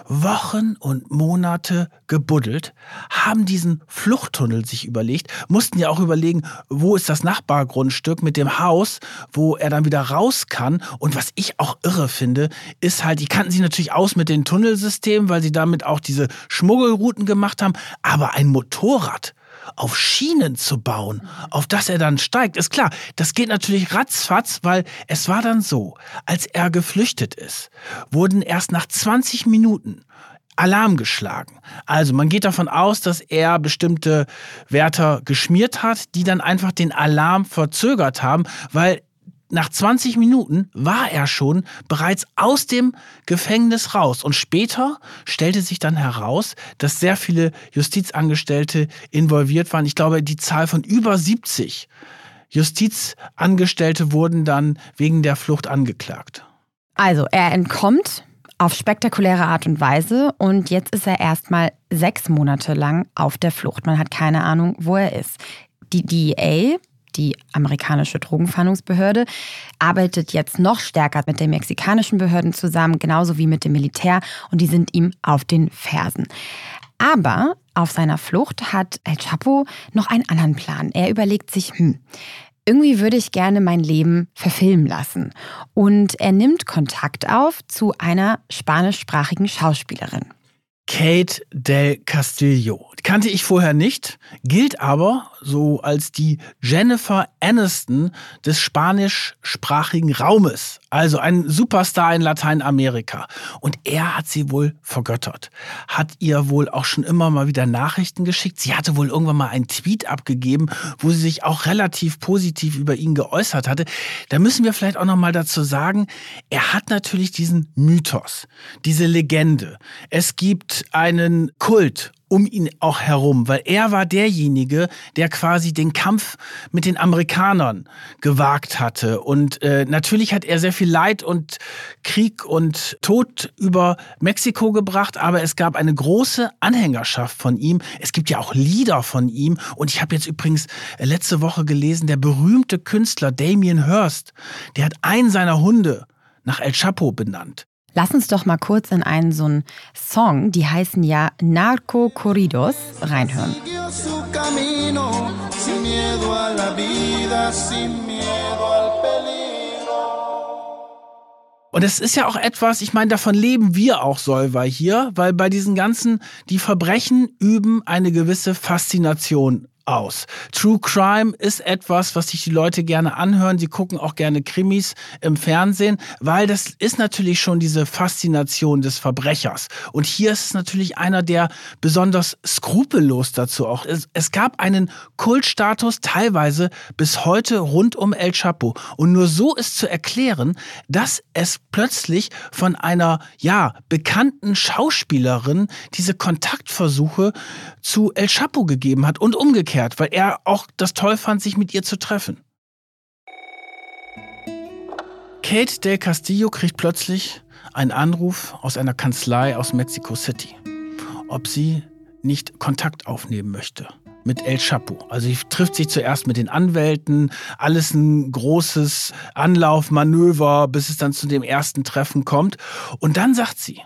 Speaker 3: Wochen und Monate gebuddelt, haben diesen Fluchttunnel sich überlegt, mussten ja auch überlegen, wo ist das Nachbargrundstück mit dem Haus, wo er dann wieder raus kann. Und was ich auch irre finde, ist halt, die kannten sich natürlich aus mit den Tunnelsystemen, weil sie damit auch diese Schmuggelrouten gemacht haben, aber ein Motorrad auf Schienen zu bauen, auf das er dann steigt, ist klar, das geht natürlich ratzfatz, weil es war dann so, als er geflüchtet ist, wurden erst nach 20 Minuten Alarm geschlagen. Also man geht davon aus, dass er bestimmte Wärter geschmiert hat, die dann einfach den Alarm verzögert haben, weil nach 20 Minuten war er schon bereits aus dem Gefängnis raus. Und später stellte sich dann heraus, dass sehr viele Justizangestellte involviert waren. Ich glaube, die Zahl von über 70 Justizangestellte wurden dann wegen der Flucht angeklagt.
Speaker 2: Also er entkommt auf spektakuläre Art und Weise und jetzt ist er erstmal sechs Monate lang auf der Flucht. Man hat keine Ahnung, wo er ist. Die DEA die amerikanische Drogenfahndungsbehörde, arbeitet jetzt noch stärker mit den mexikanischen Behörden zusammen, genauso wie mit dem Militär, und die sind ihm auf den Fersen. Aber auf seiner Flucht hat El Chapo noch einen anderen Plan. Er überlegt sich, hm, irgendwie würde ich gerne mein Leben verfilmen lassen. Und er nimmt Kontakt auf zu einer spanischsprachigen Schauspielerin.
Speaker 3: Kate del Castillo. Kannte ich vorher nicht, gilt aber so als die Jennifer Aniston des spanischsprachigen Raumes. Also ein Superstar in Lateinamerika. Und er hat sie wohl vergöttert. Hat ihr wohl auch schon immer mal wieder Nachrichten geschickt. Sie hatte wohl irgendwann mal einen Tweet abgegeben, wo sie sich auch relativ positiv über ihn geäußert hatte. Da müssen wir vielleicht auch noch mal dazu sagen, er hat natürlich diesen Mythos, diese Legende. Es gibt einen Kult um ihn auch herum, weil er war derjenige, der quasi den Kampf mit den Amerikanern gewagt hatte. Und äh, natürlich hat er sehr viel Leid und Krieg und Tod über Mexiko gebracht, aber es gab eine große Anhängerschaft von ihm. Es gibt ja auch Lieder von ihm. Und ich habe jetzt übrigens äh, letzte Woche gelesen, der berühmte Künstler Damien Hirst, der hat einen seiner Hunde nach El Chapo benannt.
Speaker 2: Lass uns doch mal kurz in einen so einen Song, die heißen ja Narco Corridos, reinhören.
Speaker 3: Und es ist ja auch etwas, ich meine, davon leben wir auch Solver hier, weil bei diesen ganzen, die Verbrechen üben eine gewisse Faszination aus. True Crime ist etwas, was sich die Leute gerne anhören. Sie gucken auch gerne Krimis im Fernsehen, weil das ist natürlich schon diese Faszination des Verbrechers. Und hier ist es natürlich einer, der besonders skrupellos dazu auch ist. Es gab einen Kultstatus teilweise bis heute rund um El Chapo. Und nur so ist zu erklären, dass es plötzlich von einer, ja, bekannten Schauspielerin diese Kontaktversuche zu El Chapo gegeben hat und umgekehrt umgekehrt, weil er auch das toll fand, sich mit ihr zu treffen. Kate del Castillo kriegt plötzlich einen Anruf aus einer Kanzlei aus Mexico City, ob sie nicht Kontakt aufnehmen möchte mit El Chapo. Also sie trifft sich zuerst mit den Anwälten, alles ein großes Anlaufmanöver, bis es dann zu dem ersten Treffen kommt. Und dann sagt sie,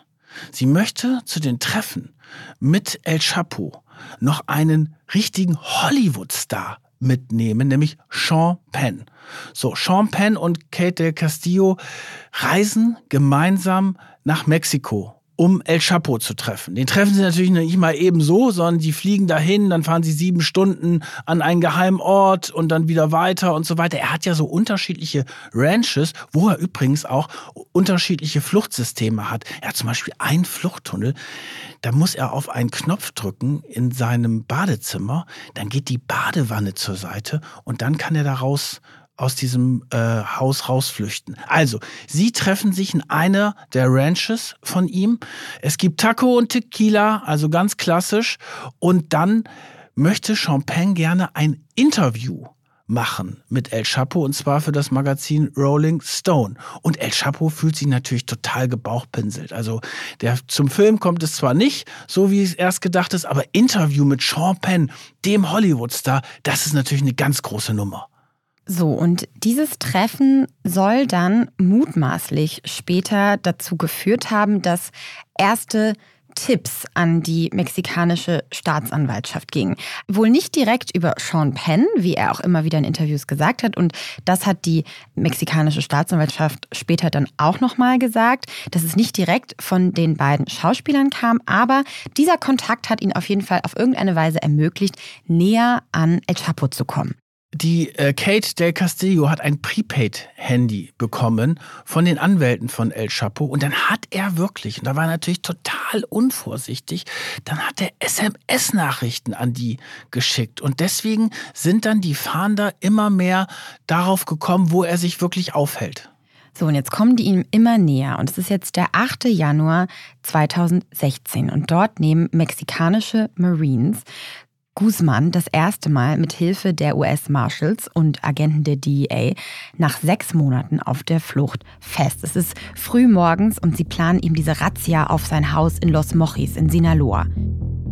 Speaker 3: sie möchte zu den Treffen mit El Chapo noch einen richtigen Hollywood-Star mitnehmen, nämlich Sean Penn. So, Sean Penn und Kate del Castillo reisen gemeinsam nach Mexiko um El Chapo zu treffen. Den treffen sie natürlich nicht mal eben so, sondern die fliegen dahin, dann fahren sie sieben Stunden an einen geheimen Ort und dann wieder weiter und so weiter. Er hat ja so unterschiedliche Ranches, wo er übrigens auch unterschiedliche Fluchtsysteme hat. Er hat zum Beispiel einen Fluchttunnel, da muss er auf einen Knopf drücken in seinem Badezimmer, dann geht die Badewanne zur Seite und dann kann er daraus aus diesem äh, Haus rausflüchten. Also, sie treffen sich in einer der Ranches von ihm. Es gibt Taco und Tequila, also ganz klassisch. Und dann möchte Champagne gerne ein Interview machen mit El Chapo und zwar für das Magazin Rolling Stone. Und El Chapo fühlt sich natürlich total gebauchpinselt. Also der zum Film kommt es zwar nicht, so wie es erst gedacht ist, aber Interview mit Sean Penn, dem Hollywood-Star, das ist natürlich eine ganz große Nummer.
Speaker 2: So, und dieses Treffen soll dann mutmaßlich später dazu geführt haben, dass erste Tipps an die mexikanische Staatsanwaltschaft gingen. Wohl nicht direkt über Sean Penn, wie er auch immer wieder in Interviews gesagt hat. Und das hat die mexikanische Staatsanwaltschaft später dann auch nochmal gesagt, dass es nicht direkt von den beiden Schauspielern kam. Aber dieser Kontakt hat ihn auf jeden Fall auf irgendeine Weise ermöglicht, näher an El Chapo zu kommen.
Speaker 3: Die äh, Kate del Castillo hat ein Prepaid-Handy bekommen von den Anwälten von El Chapo und dann hat er wirklich, und da war er natürlich total unvorsichtig, dann hat er SMS-Nachrichten an die geschickt und deswegen sind dann die Fahnder immer mehr darauf gekommen, wo er sich wirklich aufhält.
Speaker 2: So, und jetzt kommen die ihm immer näher. Und es ist jetzt der 8. Januar 2016. Und dort nehmen mexikanische Marines Guzman das erste Mal mit Hilfe der US Marshals und Agenten der DEA nach sechs Monaten auf der Flucht fest. Es ist früh morgens und sie planen ihm diese Razzia auf sein Haus in Los Mochis in Sinaloa.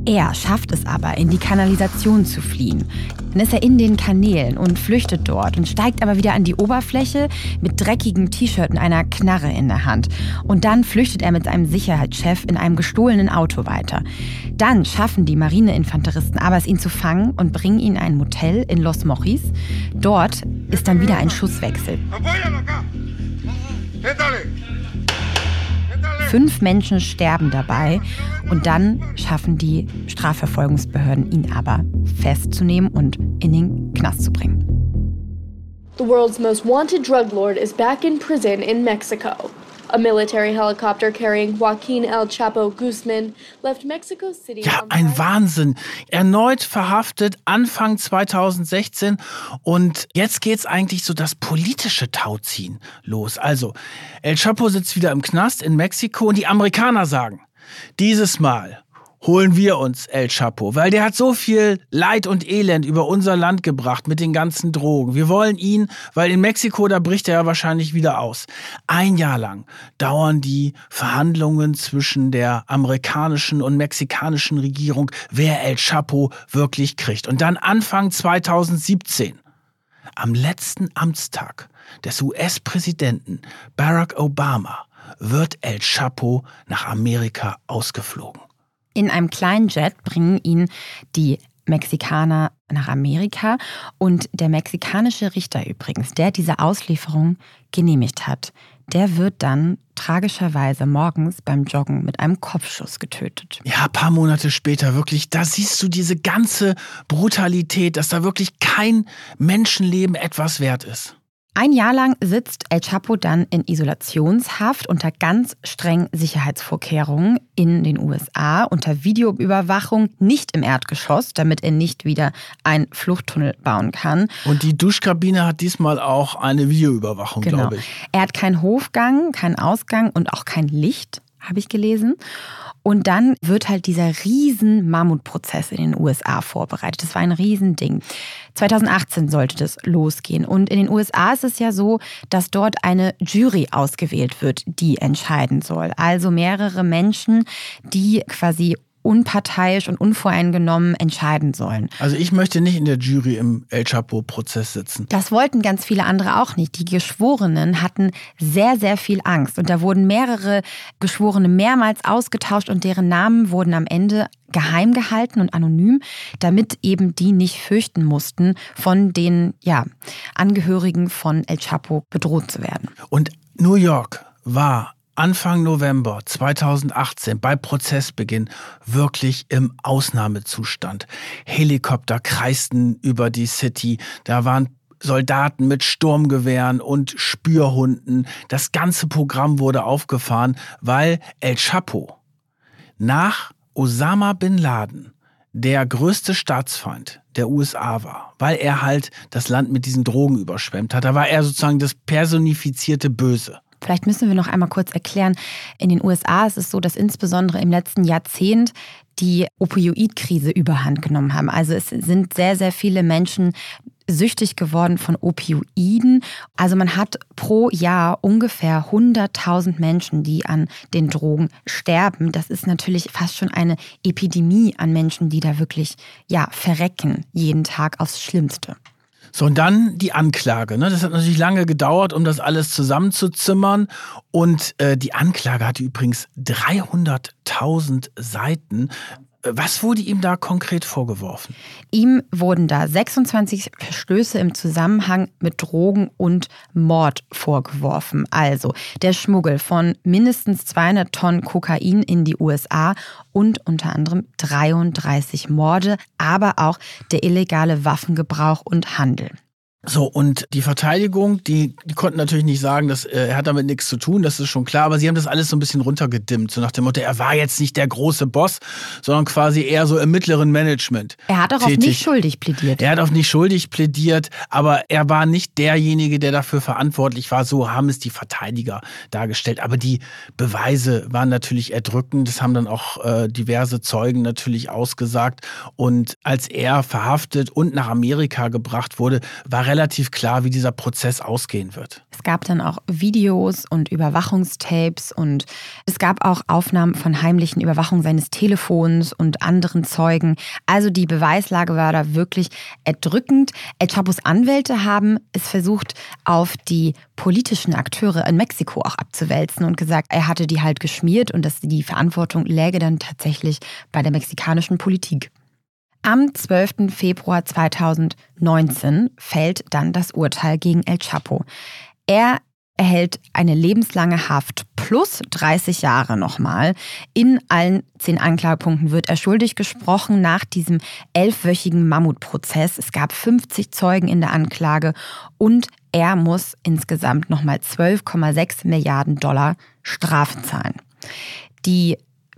Speaker 2: Er schafft es aber, in die Kanalisation zu fliehen. Dann ist er in den Kanälen und flüchtet dort und steigt aber wieder an die Oberfläche mit dreckigem T-Shirt und einer Knarre in der Hand. Und dann flüchtet er mit seinem Sicherheitschef in einem gestohlenen Auto weiter. Dann schaffen die Marineinfanteristen aber es, ihn zu fangen und bringen ihn in ein Motel in Los Mochis. Dort ist dann wieder ein Schusswechsel. Fünf Menschen sterben dabei und dann schaffen die Strafverfolgungsbehörden ihn aber festzunehmen und in den Knast zu bringen.
Speaker 4: The world's most wanted drug lord is back in prison in Mexico. A military helicopter carrying Joaquin El Chapo Guzman left Mexico City.
Speaker 3: Ja, ein Wahnsinn. Erneut verhaftet Anfang 2016 und jetzt geht's eigentlich so das politische Tauziehen los. Also, El Chapo sitzt wieder im Knast in Mexiko und die Amerikaner sagen, dieses Mal holen wir uns El Chapo, weil der hat so viel Leid und Elend über unser Land gebracht mit den ganzen Drogen. Wir wollen ihn, weil in Mexiko, da bricht er ja wahrscheinlich wieder aus. Ein Jahr lang dauern die Verhandlungen zwischen der amerikanischen und mexikanischen Regierung, wer El Chapo wirklich kriegt. Und dann Anfang 2017, am letzten Amtstag des US-Präsidenten Barack Obama, wird El Chapo nach Amerika ausgeflogen.
Speaker 2: In einem kleinen Jet bringen ihn die Mexikaner nach Amerika und der mexikanische Richter übrigens, der diese Auslieferung genehmigt hat, der wird dann tragischerweise morgens beim Joggen mit einem Kopfschuss getötet.
Speaker 3: Ja, ein paar Monate später wirklich, da siehst du diese ganze Brutalität, dass da wirklich kein Menschenleben etwas wert ist.
Speaker 2: Ein Jahr lang sitzt El Chapo dann in Isolationshaft unter ganz strengen Sicherheitsvorkehrungen in den USA, unter Videoüberwachung, nicht im Erdgeschoss, damit er nicht wieder einen Fluchttunnel bauen kann.
Speaker 3: Und die Duschkabine hat diesmal auch eine Videoüberwachung,
Speaker 2: Genau.
Speaker 3: glaube ich.
Speaker 2: Er hat keinen Hofgang, keinen Ausgang und auch kein Licht, habe ich gelesen. Und dann wird halt dieser riesen Mammutprozess in den USA vorbereitet. Das war ein Riesending. 2018 sollte das losgehen. Und in den USA ist es ja so, dass dort eine Jury ausgewählt wird, die entscheiden soll. Also mehrere Menschen, die quasi unparteiisch und unvoreingenommen entscheiden sollen.
Speaker 3: Also ich möchte nicht in der Jury im El Chapo-Prozess sitzen.
Speaker 2: Das wollten ganz viele andere auch nicht. Die Geschworenen hatten sehr, sehr viel Angst. Und da wurden mehrere Geschworene mehrmals ausgetauscht und deren Namen wurden am Ende geheim gehalten und anonym, damit eben die nicht fürchten mussten, von den ja, Angehörigen von El Chapo bedroht zu werden.
Speaker 3: Und New York war Anfang November 2018 bei Prozessbeginn wirklich im Ausnahmezustand. Helikopter kreisten über die City, da waren Soldaten mit Sturmgewehren und Spürhunden. Das ganze Programm wurde aufgefahren, weil El Chapo nach Osama bin Laden der größte Staatsfeind der USA war, weil er halt das Land mit diesen Drogen überschwemmt hat. Da war er sozusagen das personifizierte Böse.
Speaker 2: Vielleicht müssen wir noch einmal kurz erklären, in den USA ist es so, dass insbesondere im letzten Jahrzehnt die Opioidkrise überhand genommen haben. Also es sind sehr, sehr viele Menschen süchtig geworden von Opioiden. Also man hat pro Jahr ungefähr 100.000 Menschen, die an den Drogen sterben. Das ist natürlich fast schon eine Epidemie an Menschen, die da wirklich ja verrecken jeden Tag aufs Schlimmste.
Speaker 3: So, und dann die Anklage. Ne? Das hat natürlich lange gedauert, um das alles zusammenzuzimmern. Und äh, die Anklage hatte übrigens 300.000 Seiten. Was wurde ihm da konkret vorgeworfen?
Speaker 2: Ihm wurden da 26 Verstöße im Zusammenhang mit Drogen und Mord vorgeworfen. Also der Schmuggel von mindestens 200 Tonnen Kokain in die USA und unter anderem 33 Morde, aber auch der illegale Waffengebrauch und Handel.
Speaker 3: So, und die Verteidigung, die, die konnten natürlich nicht sagen, dass äh, er hat damit nichts zu tun, das ist schon klar, aber sie haben das alles so ein bisschen runtergedimmt, so nach dem Motto, er war jetzt nicht der große Boss, sondern quasi eher so im mittleren Management.
Speaker 2: Er hat auch auf
Speaker 3: tätig.
Speaker 2: nicht schuldig plädiert.
Speaker 3: Er hat auf nicht schuldig plädiert, aber er war nicht derjenige, der dafür verantwortlich war. So haben es die Verteidiger dargestellt. Aber die Beweise waren natürlich erdrückend. Das haben dann auch äh, diverse Zeugen natürlich ausgesagt. Und als er verhaftet und nach Amerika gebracht wurde, war relativ klar, wie dieser Prozess ausgehen wird.
Speaker 2: Es gab dann auch Videos und Überwachungstapes und es gab auch Aufnahmen von heimlichen Überwachungen seines Telefons und anderen Zeugen. Also die Beweislage war da wirklich erdrückend. El Chapos Anwälte haben es versucht, auf die politischen Akteure in Mexiko auch abzuwälzen und gesagt, er hatte die halt geschmiert und dass die Verantwortung läge dann tatsächlich bei der mexikanischen Politik. Am 12. Februar 2019 fällt dann das Urteil gegen El Chapo. Er erhält eine lebenslange Haft plus 30 Jahre nochmal. In allen zehn Anklagepunkten wird er schuldig gesprochen nach diesem elfwöchigen Mammutprozess. Es gab 50 Zeugen in der Anklage und er muss insgesamt nochmal 12,6 Milliarden Dollar Strafe zahlen. Die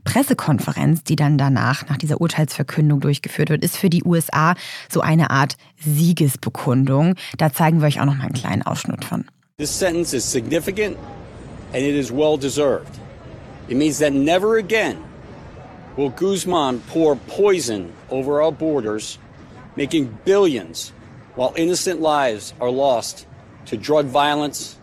Speaker 2: Pressekonferenz, die dann danach nach dieser Urteilsverkündung durchgeführt wird, ist für die USA so eine Art Siegesbekundung. Da zeigen wir euch auch noch mal einen kleinen Ausschnitt von.
Speaker 5: This sentence is significant and it is well deserved. It means that never again will Guzman pour poison over our borders, making billions while innocent lives are lost to drug violence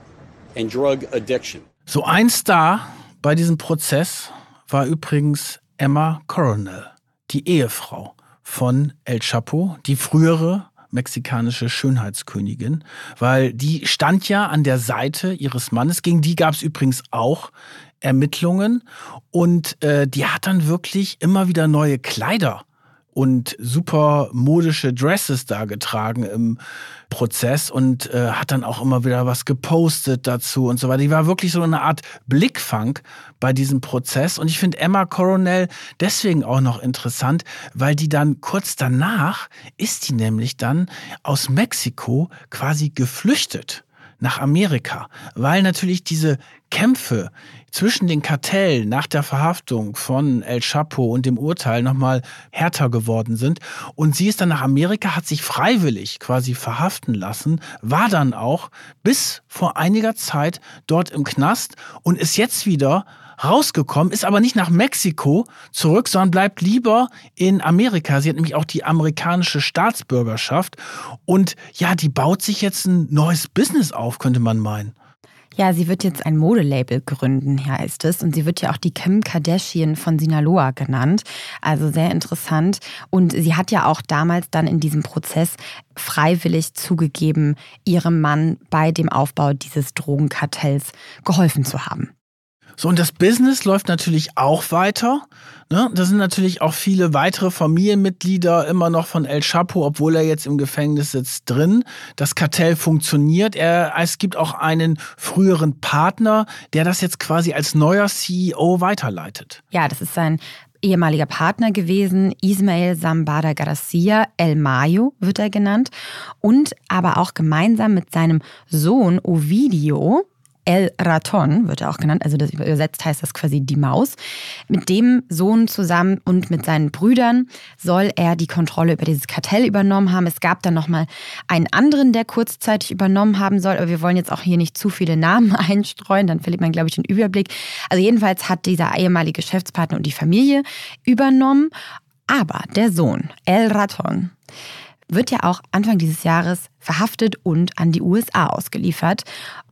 Speaker 5: and drug addiction.
Speaker 3: So ein Star bei diesem Prozess war übrigens Emma Coronel, die Ehefrau von El Chapo, die frühere mexikanische Schönheitskönigin, weil die stand ja an der Seite ihres Mannes. Gegen die gab es übrigens auch Ermittlungen und äh, die hat dann wirklich immer wieder neue Kleider und super modische Dresses da getragen im Prozess und äh, hat dann auch immer wieder was gepostet dazu und so weiter. Die war wirklich so eine Art Blickfang bei diesem Prozess und ich finde Emma Coronel deswegen auch noch interessant, weil die dann kurz danach ist die nämlich dann aus Mexiko quasi geflüchtet nach Amerika, weil natürlich diese Kämpfe zwischen den Kartellen nach der Verhaftung von El Chapo und dem Urteil nochmal härter geworden sind. Und sie ist dann nach Amerika, hat sich freiwillig quasi verhaften lassen, war dann auch bis vor einiger Zeit dort im Knast und ist jetzt wieder rausgekommen, ist aber nicht nach Mexiko zurück, sondern bleibt lieber in Amerika. Sie hat nämlich auch die amerikanische Staatsbürgerschaft. Und ja, die baut sich jetzt ein neues Business auf, könnte man meinen.
Speaker 2: Ja, sie wird jetzt ein Modelabel gründen, heißt es. Und sie wird ja auch die Kim Kardashian von Sinaloa genannt. Also sehr interessant. Und sie hat ja auch damals dann in diesem Prozess freiwillig zugegeben, ihrem Mann bei dem Aufbau dieses Drogenkartells geholfen zu haben.
Speaker 3: So, und das Business läuft natürlich auch weiter. Ne? Da sind natürlich auch viele weitere Familienmitglieder immer noch von El Chapo, obwohl er jetzt im Gefängnis sitzt, drin. Das Kartell funktioniert. Er, es gibt auch einen früheren Partner, der das jetzt quasi als neuer CEO weiterleitet.
Speaker 2: Ja, das ist sein ehemaliger Partner gewesen, Ismael Zambada Garcia, El Mayo wird er genannt, und aber auch gemeinsam mit seinem Sohn Ovidio, El Raton wird er auch genannt, also das übersetzt heißt das quasi die Maus. Mit dem Sohn zusammen und mit seinen Brüdern soll er die Kontrolle über dieses Kartell übernommen haben. Es gab dann nochmal einen anderen, der kurzzeitig übernommen haben soll, aber wir wollen jetzt auch hier nicht zu viele Namen einstreuen, dann verliert man, glaube ich, den Überblick. Also jedenfalls hat dieser ehemalige Geschäftspartner und die Familie übernommen, aber der Sohn, El Raton, wird ja auch Anfang dieses Jahres verhaftet und an die USA ausgeliefert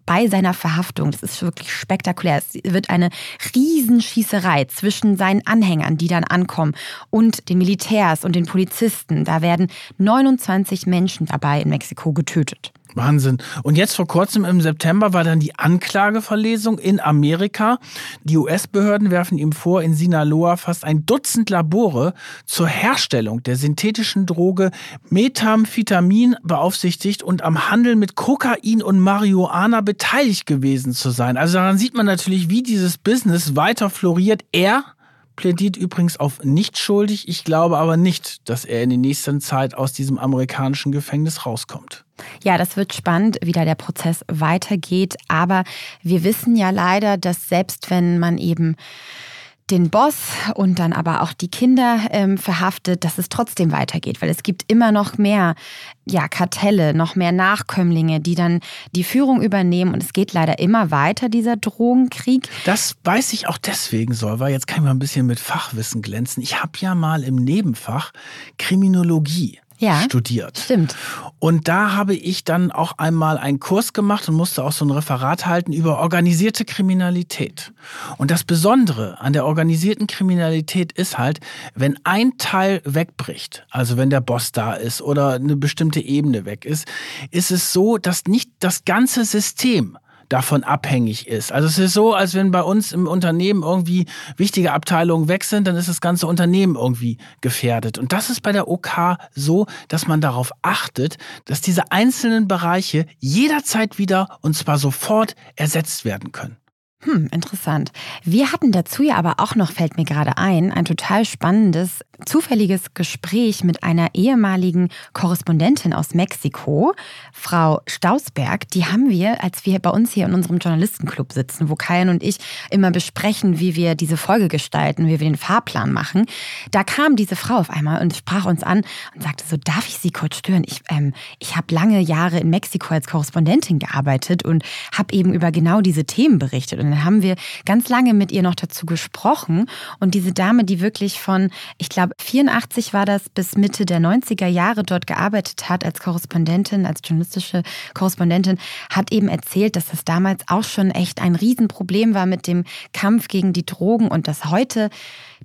Speaker 2: bei seiner Verhaftung, das ist wirklich spektakulär, es wird eine Riesenschießerei zwischen seinen Anhängern, die dann ankommen, und den Militärs und den Polizisten. Da werden 29 Menschen dabei in Mexiko getötet.
Speaker 3: Wahnsinn. Und jetzt vor kurzem im September war dann die Anklageverlesung in Amerika. Die US-Behörden werfen ihm vor, in Sinaloa fast ein Dutzend Labore zur Herstellung der synthetischen Droge Methamphetamin beaufsichtigt und am Handel mit Kokain und Marihuana beteiligt gewesen zu sein. Also daran sieht man natürlich, wie dieses Business weiter floriert. Er plädiert übrigens auf nicht schuldig. Ich glaube aber nicht, dass er in der nächsten Zeit aus diesem amerikanischen Gefängnis rauskommt.
Speaker 2: Ja, das wird spannend, wie da der Prozess weitergeht. Aber wir wissen ja leider, dass selbst wenn man eben den Boss und dann aber auch die Kinder ähm, verhaftet, dass es trotzdem weitergeht, weil es gibt immer noch mehr ja, Kartelle, noch mehr Nachkömmlinge, die dann die Führung übernehmen und es geht leider immer weiter, dieser Drogenkrieg.
Speaker 3: Das weiß ich auch deswegen, Solva. Jetzt kann ich mal ein bisschen mit Fachwissen glänzen. Ich habe ja mal im Nebenfach Kriminologie ja, studiert.
Speaker 2: Stimmt.
Speaker 3: Und da habe ich dann auch einmal einen Kurs gemacht und musste auch so ein Referat halten über organisierte Kriminalität. Und das Besondere an der organisierten Kriminalität ist halt, wenn ein Teil wegbricht, also wenn der Boss da ist oder eine bestimmte Ebene weg ist, ist es so, dass nicht das ganze System davon abhängig ist. Also es ist so, als wenn bei uns im Unternehmen irgendwie wichtige Abteilungen weg sind, dann ist das ganze Unternehmen irgendwie gefährdet. Und das ist bei der OK so, dass man darauf achtet, dass diese einzelnen Bereiche jederzeit wieder und zwar sofort ersetzt werden können.
Speaker 2: Hm, interessant. Wir hatten dazu ja aber auch noch, fällt mir gerade ein, ein total spannendes, zufälliges Gespräch mit einer ehemaligen Korrespondentin aus Mexiko, Frau Stausberg. Die haben wir, als wir bei uns hier in unserem Journalistenclub sitzen, wo Kajan und ich immer besprechen, wie wir diese Folge gestalten, wie wir den Fahrplan machen. Da kam diese Frau auf einmal und sprach uns an und sagte so, darf ich Sie kurz stören? Ich, ähm, ich habe lange Jahre in Mexiko als Korrespondentin gearbeitet und habe eben über genau diese Themen berichtet. Und dann haben wir ganz lange mit ihr noch dazu gesprochen. Und diese Dame, die wirklich von, ich glaube, 84 war das, bis Mitte der 90er Jahre dort gearbeitet hat als Korrespondentin, als journalistische Korrespondentin, hat eben erzählt, dass das damals auch schon echt ein Riesenproblem war mit dem Kampf gegen die Drogen und dass heute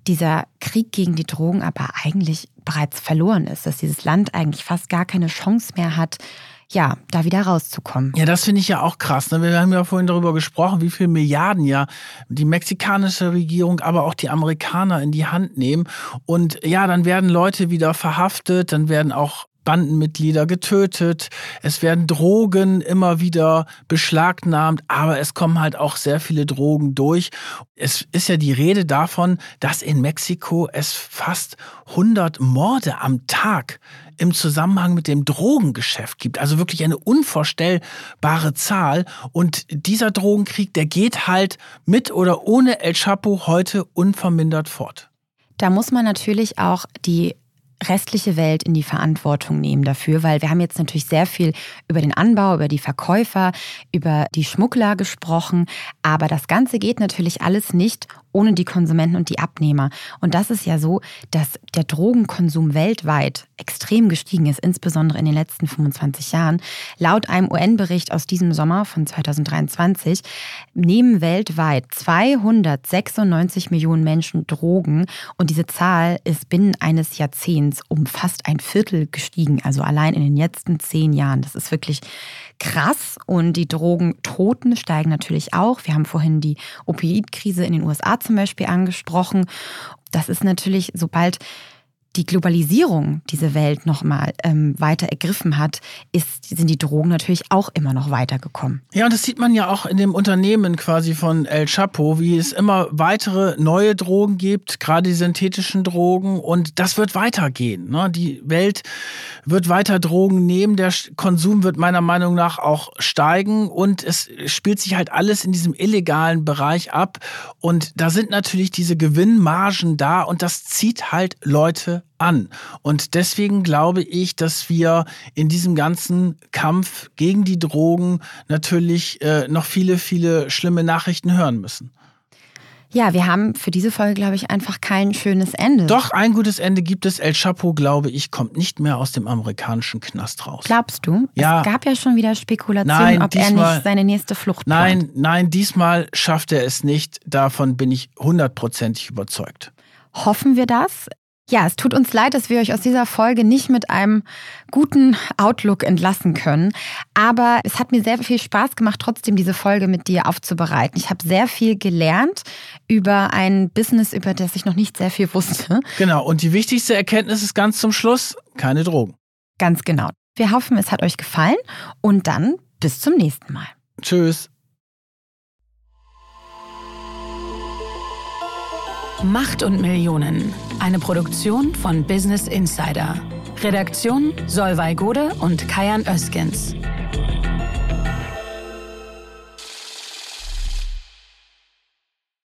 Speaker 2: dieser Krieg gegen die Drogen aber eigentlich bereits verloren ist, dass dieses Land eigentlich fast gar keine Chance mehr hat, ja, da wieder rauszukommen.
Speaker 3: Ja, das finde ich ja auch krass. Ne? Wir haben ja vorhin darüber gesprochen, wie viele Milliarden ja die mexikanische Regierung, aber auch die Amerikaner in die Hand nehmen. Und ja, dann werden Leute wieder verhaftet, dann werden auch Bandenmitglieder getötet, es werden Drogen immer wieder beschlagnahmt, aber es kommen halt auch sehr viele Drogen durch. Es ist ja die Rede davon, dass in Mexiko es fast 100 Morde am Tag im Zusammenhang mit dem Drogengeschäft gibt. Also wirklich eine unvorstellbare Zahl. Und dieser Drogenkrieg, der geht halt mit oder ohne El Chapo heute unvermindert fort.
Speaker 2: Da muss man natürlich auch die restliche Welt in die Verantwortung nehmen dafür, weil wir haben jetzt natürlich sehr viel über den Anbau, über die Verkäufer, über die Schmuggler gesprochen, aber das Ganze geht natürlich alles nicht ohne die Konsumenten und die Abnehmer. Und das ist ja so, dass der Drogenkonsum weltweit extrem gestiegen ist, insbesondere in den letzten 25 Jahren. Laut einem UN-Bericht aus diesem Sommer von 2023 nehmen weltweit 296 Millionen Menschen Drogen und diese Zahl ist binnen eines Jahrzehnts um fast ein Viertel gestiegen, also allein in den letzten zehn Jahren. Das ist wirklich krass und die Drogentoten steigen natürlich auch. Wir haben vorhin die Opioidkrise in den USA zum Beispiel angesprochen. Das ist natürlich, sobald die Globalisierung diese Welt nochmal ähm, weiter ergriffen hat, ist, sind die Drogen natürlich auch immer noch weitergekommen.
Speaker 3: Ja, und das sieht man ja auch in dem Unternehmen quasi von El Chapo, wie es immer weitere neue Drogen gibt, gerade die synthetischen Drogen. Und das wird weitergehen. Ne? Die Welt wird weiter Drogen nehmen. Der Konsum wird meiner Meinung nach auch steigen. Und es spielt sich halt alles in diesem illegalen Bereich ab. Und da sind natürlich diese Gewinnmargen da. Und das zieht halt Leute an. Und deswegen glaube ich, dass wir in diesem ganzen Kampf gegen die Drogen natürlich äh, noch viele, viele schlimme Nachrichten hören müssen.
Speaker 2: Ja, wir haben für diese Folge, glaube ich, einfach kein schönes Ende.
Speaker 3: Doch, ein gutes Ende gibt es. El Chapo, glaube ich, kommt nicht mehr aus dem amerikanischen Knast raus.
Speaker 2: Glaubst du?
Speaker 3: Ja.
Speaker 2: Es gab ja schon wieder Spekulationen,
Speaker 3: Nein,
Speaker 2: ob er
Speaker 3: diesmal-
Speaker 2: nicht seine nächste Flucht
Speaker 3: Nein,
Speaker 2: plant.
Speaker 3: nein, diesmal schafft er es nicht. Davon bin ich hundertprozentig überzeugt.
Speaker 2: Hoffen wir das? Ja, es tut uns leid, dass wir euch aus dieser Folge nicht mit einem guten Outlook entlassen können. Aber es hat mir sehr viel Spaß gemacht, trotzdem diese Folge mit dir aufzubereiten. Ich habe sehr viel gelernt über ein Business, über das ich noch nicht sehr viel wusste.
Speaker 3: Genau, und die wichtigste Erkenntnis ist ganz zum Schluss, keine Drogen.
Speaker 2: Ganz genau. Wir hoffen, es hat euch gefallen und dann bis zum nächsten Mal.
Speaker 3: Tschüss.
Speaker 1: Macht und Millionen. Eine Produktion von Business Insider. Redaktion Solveig Gode und Kajan Öskens.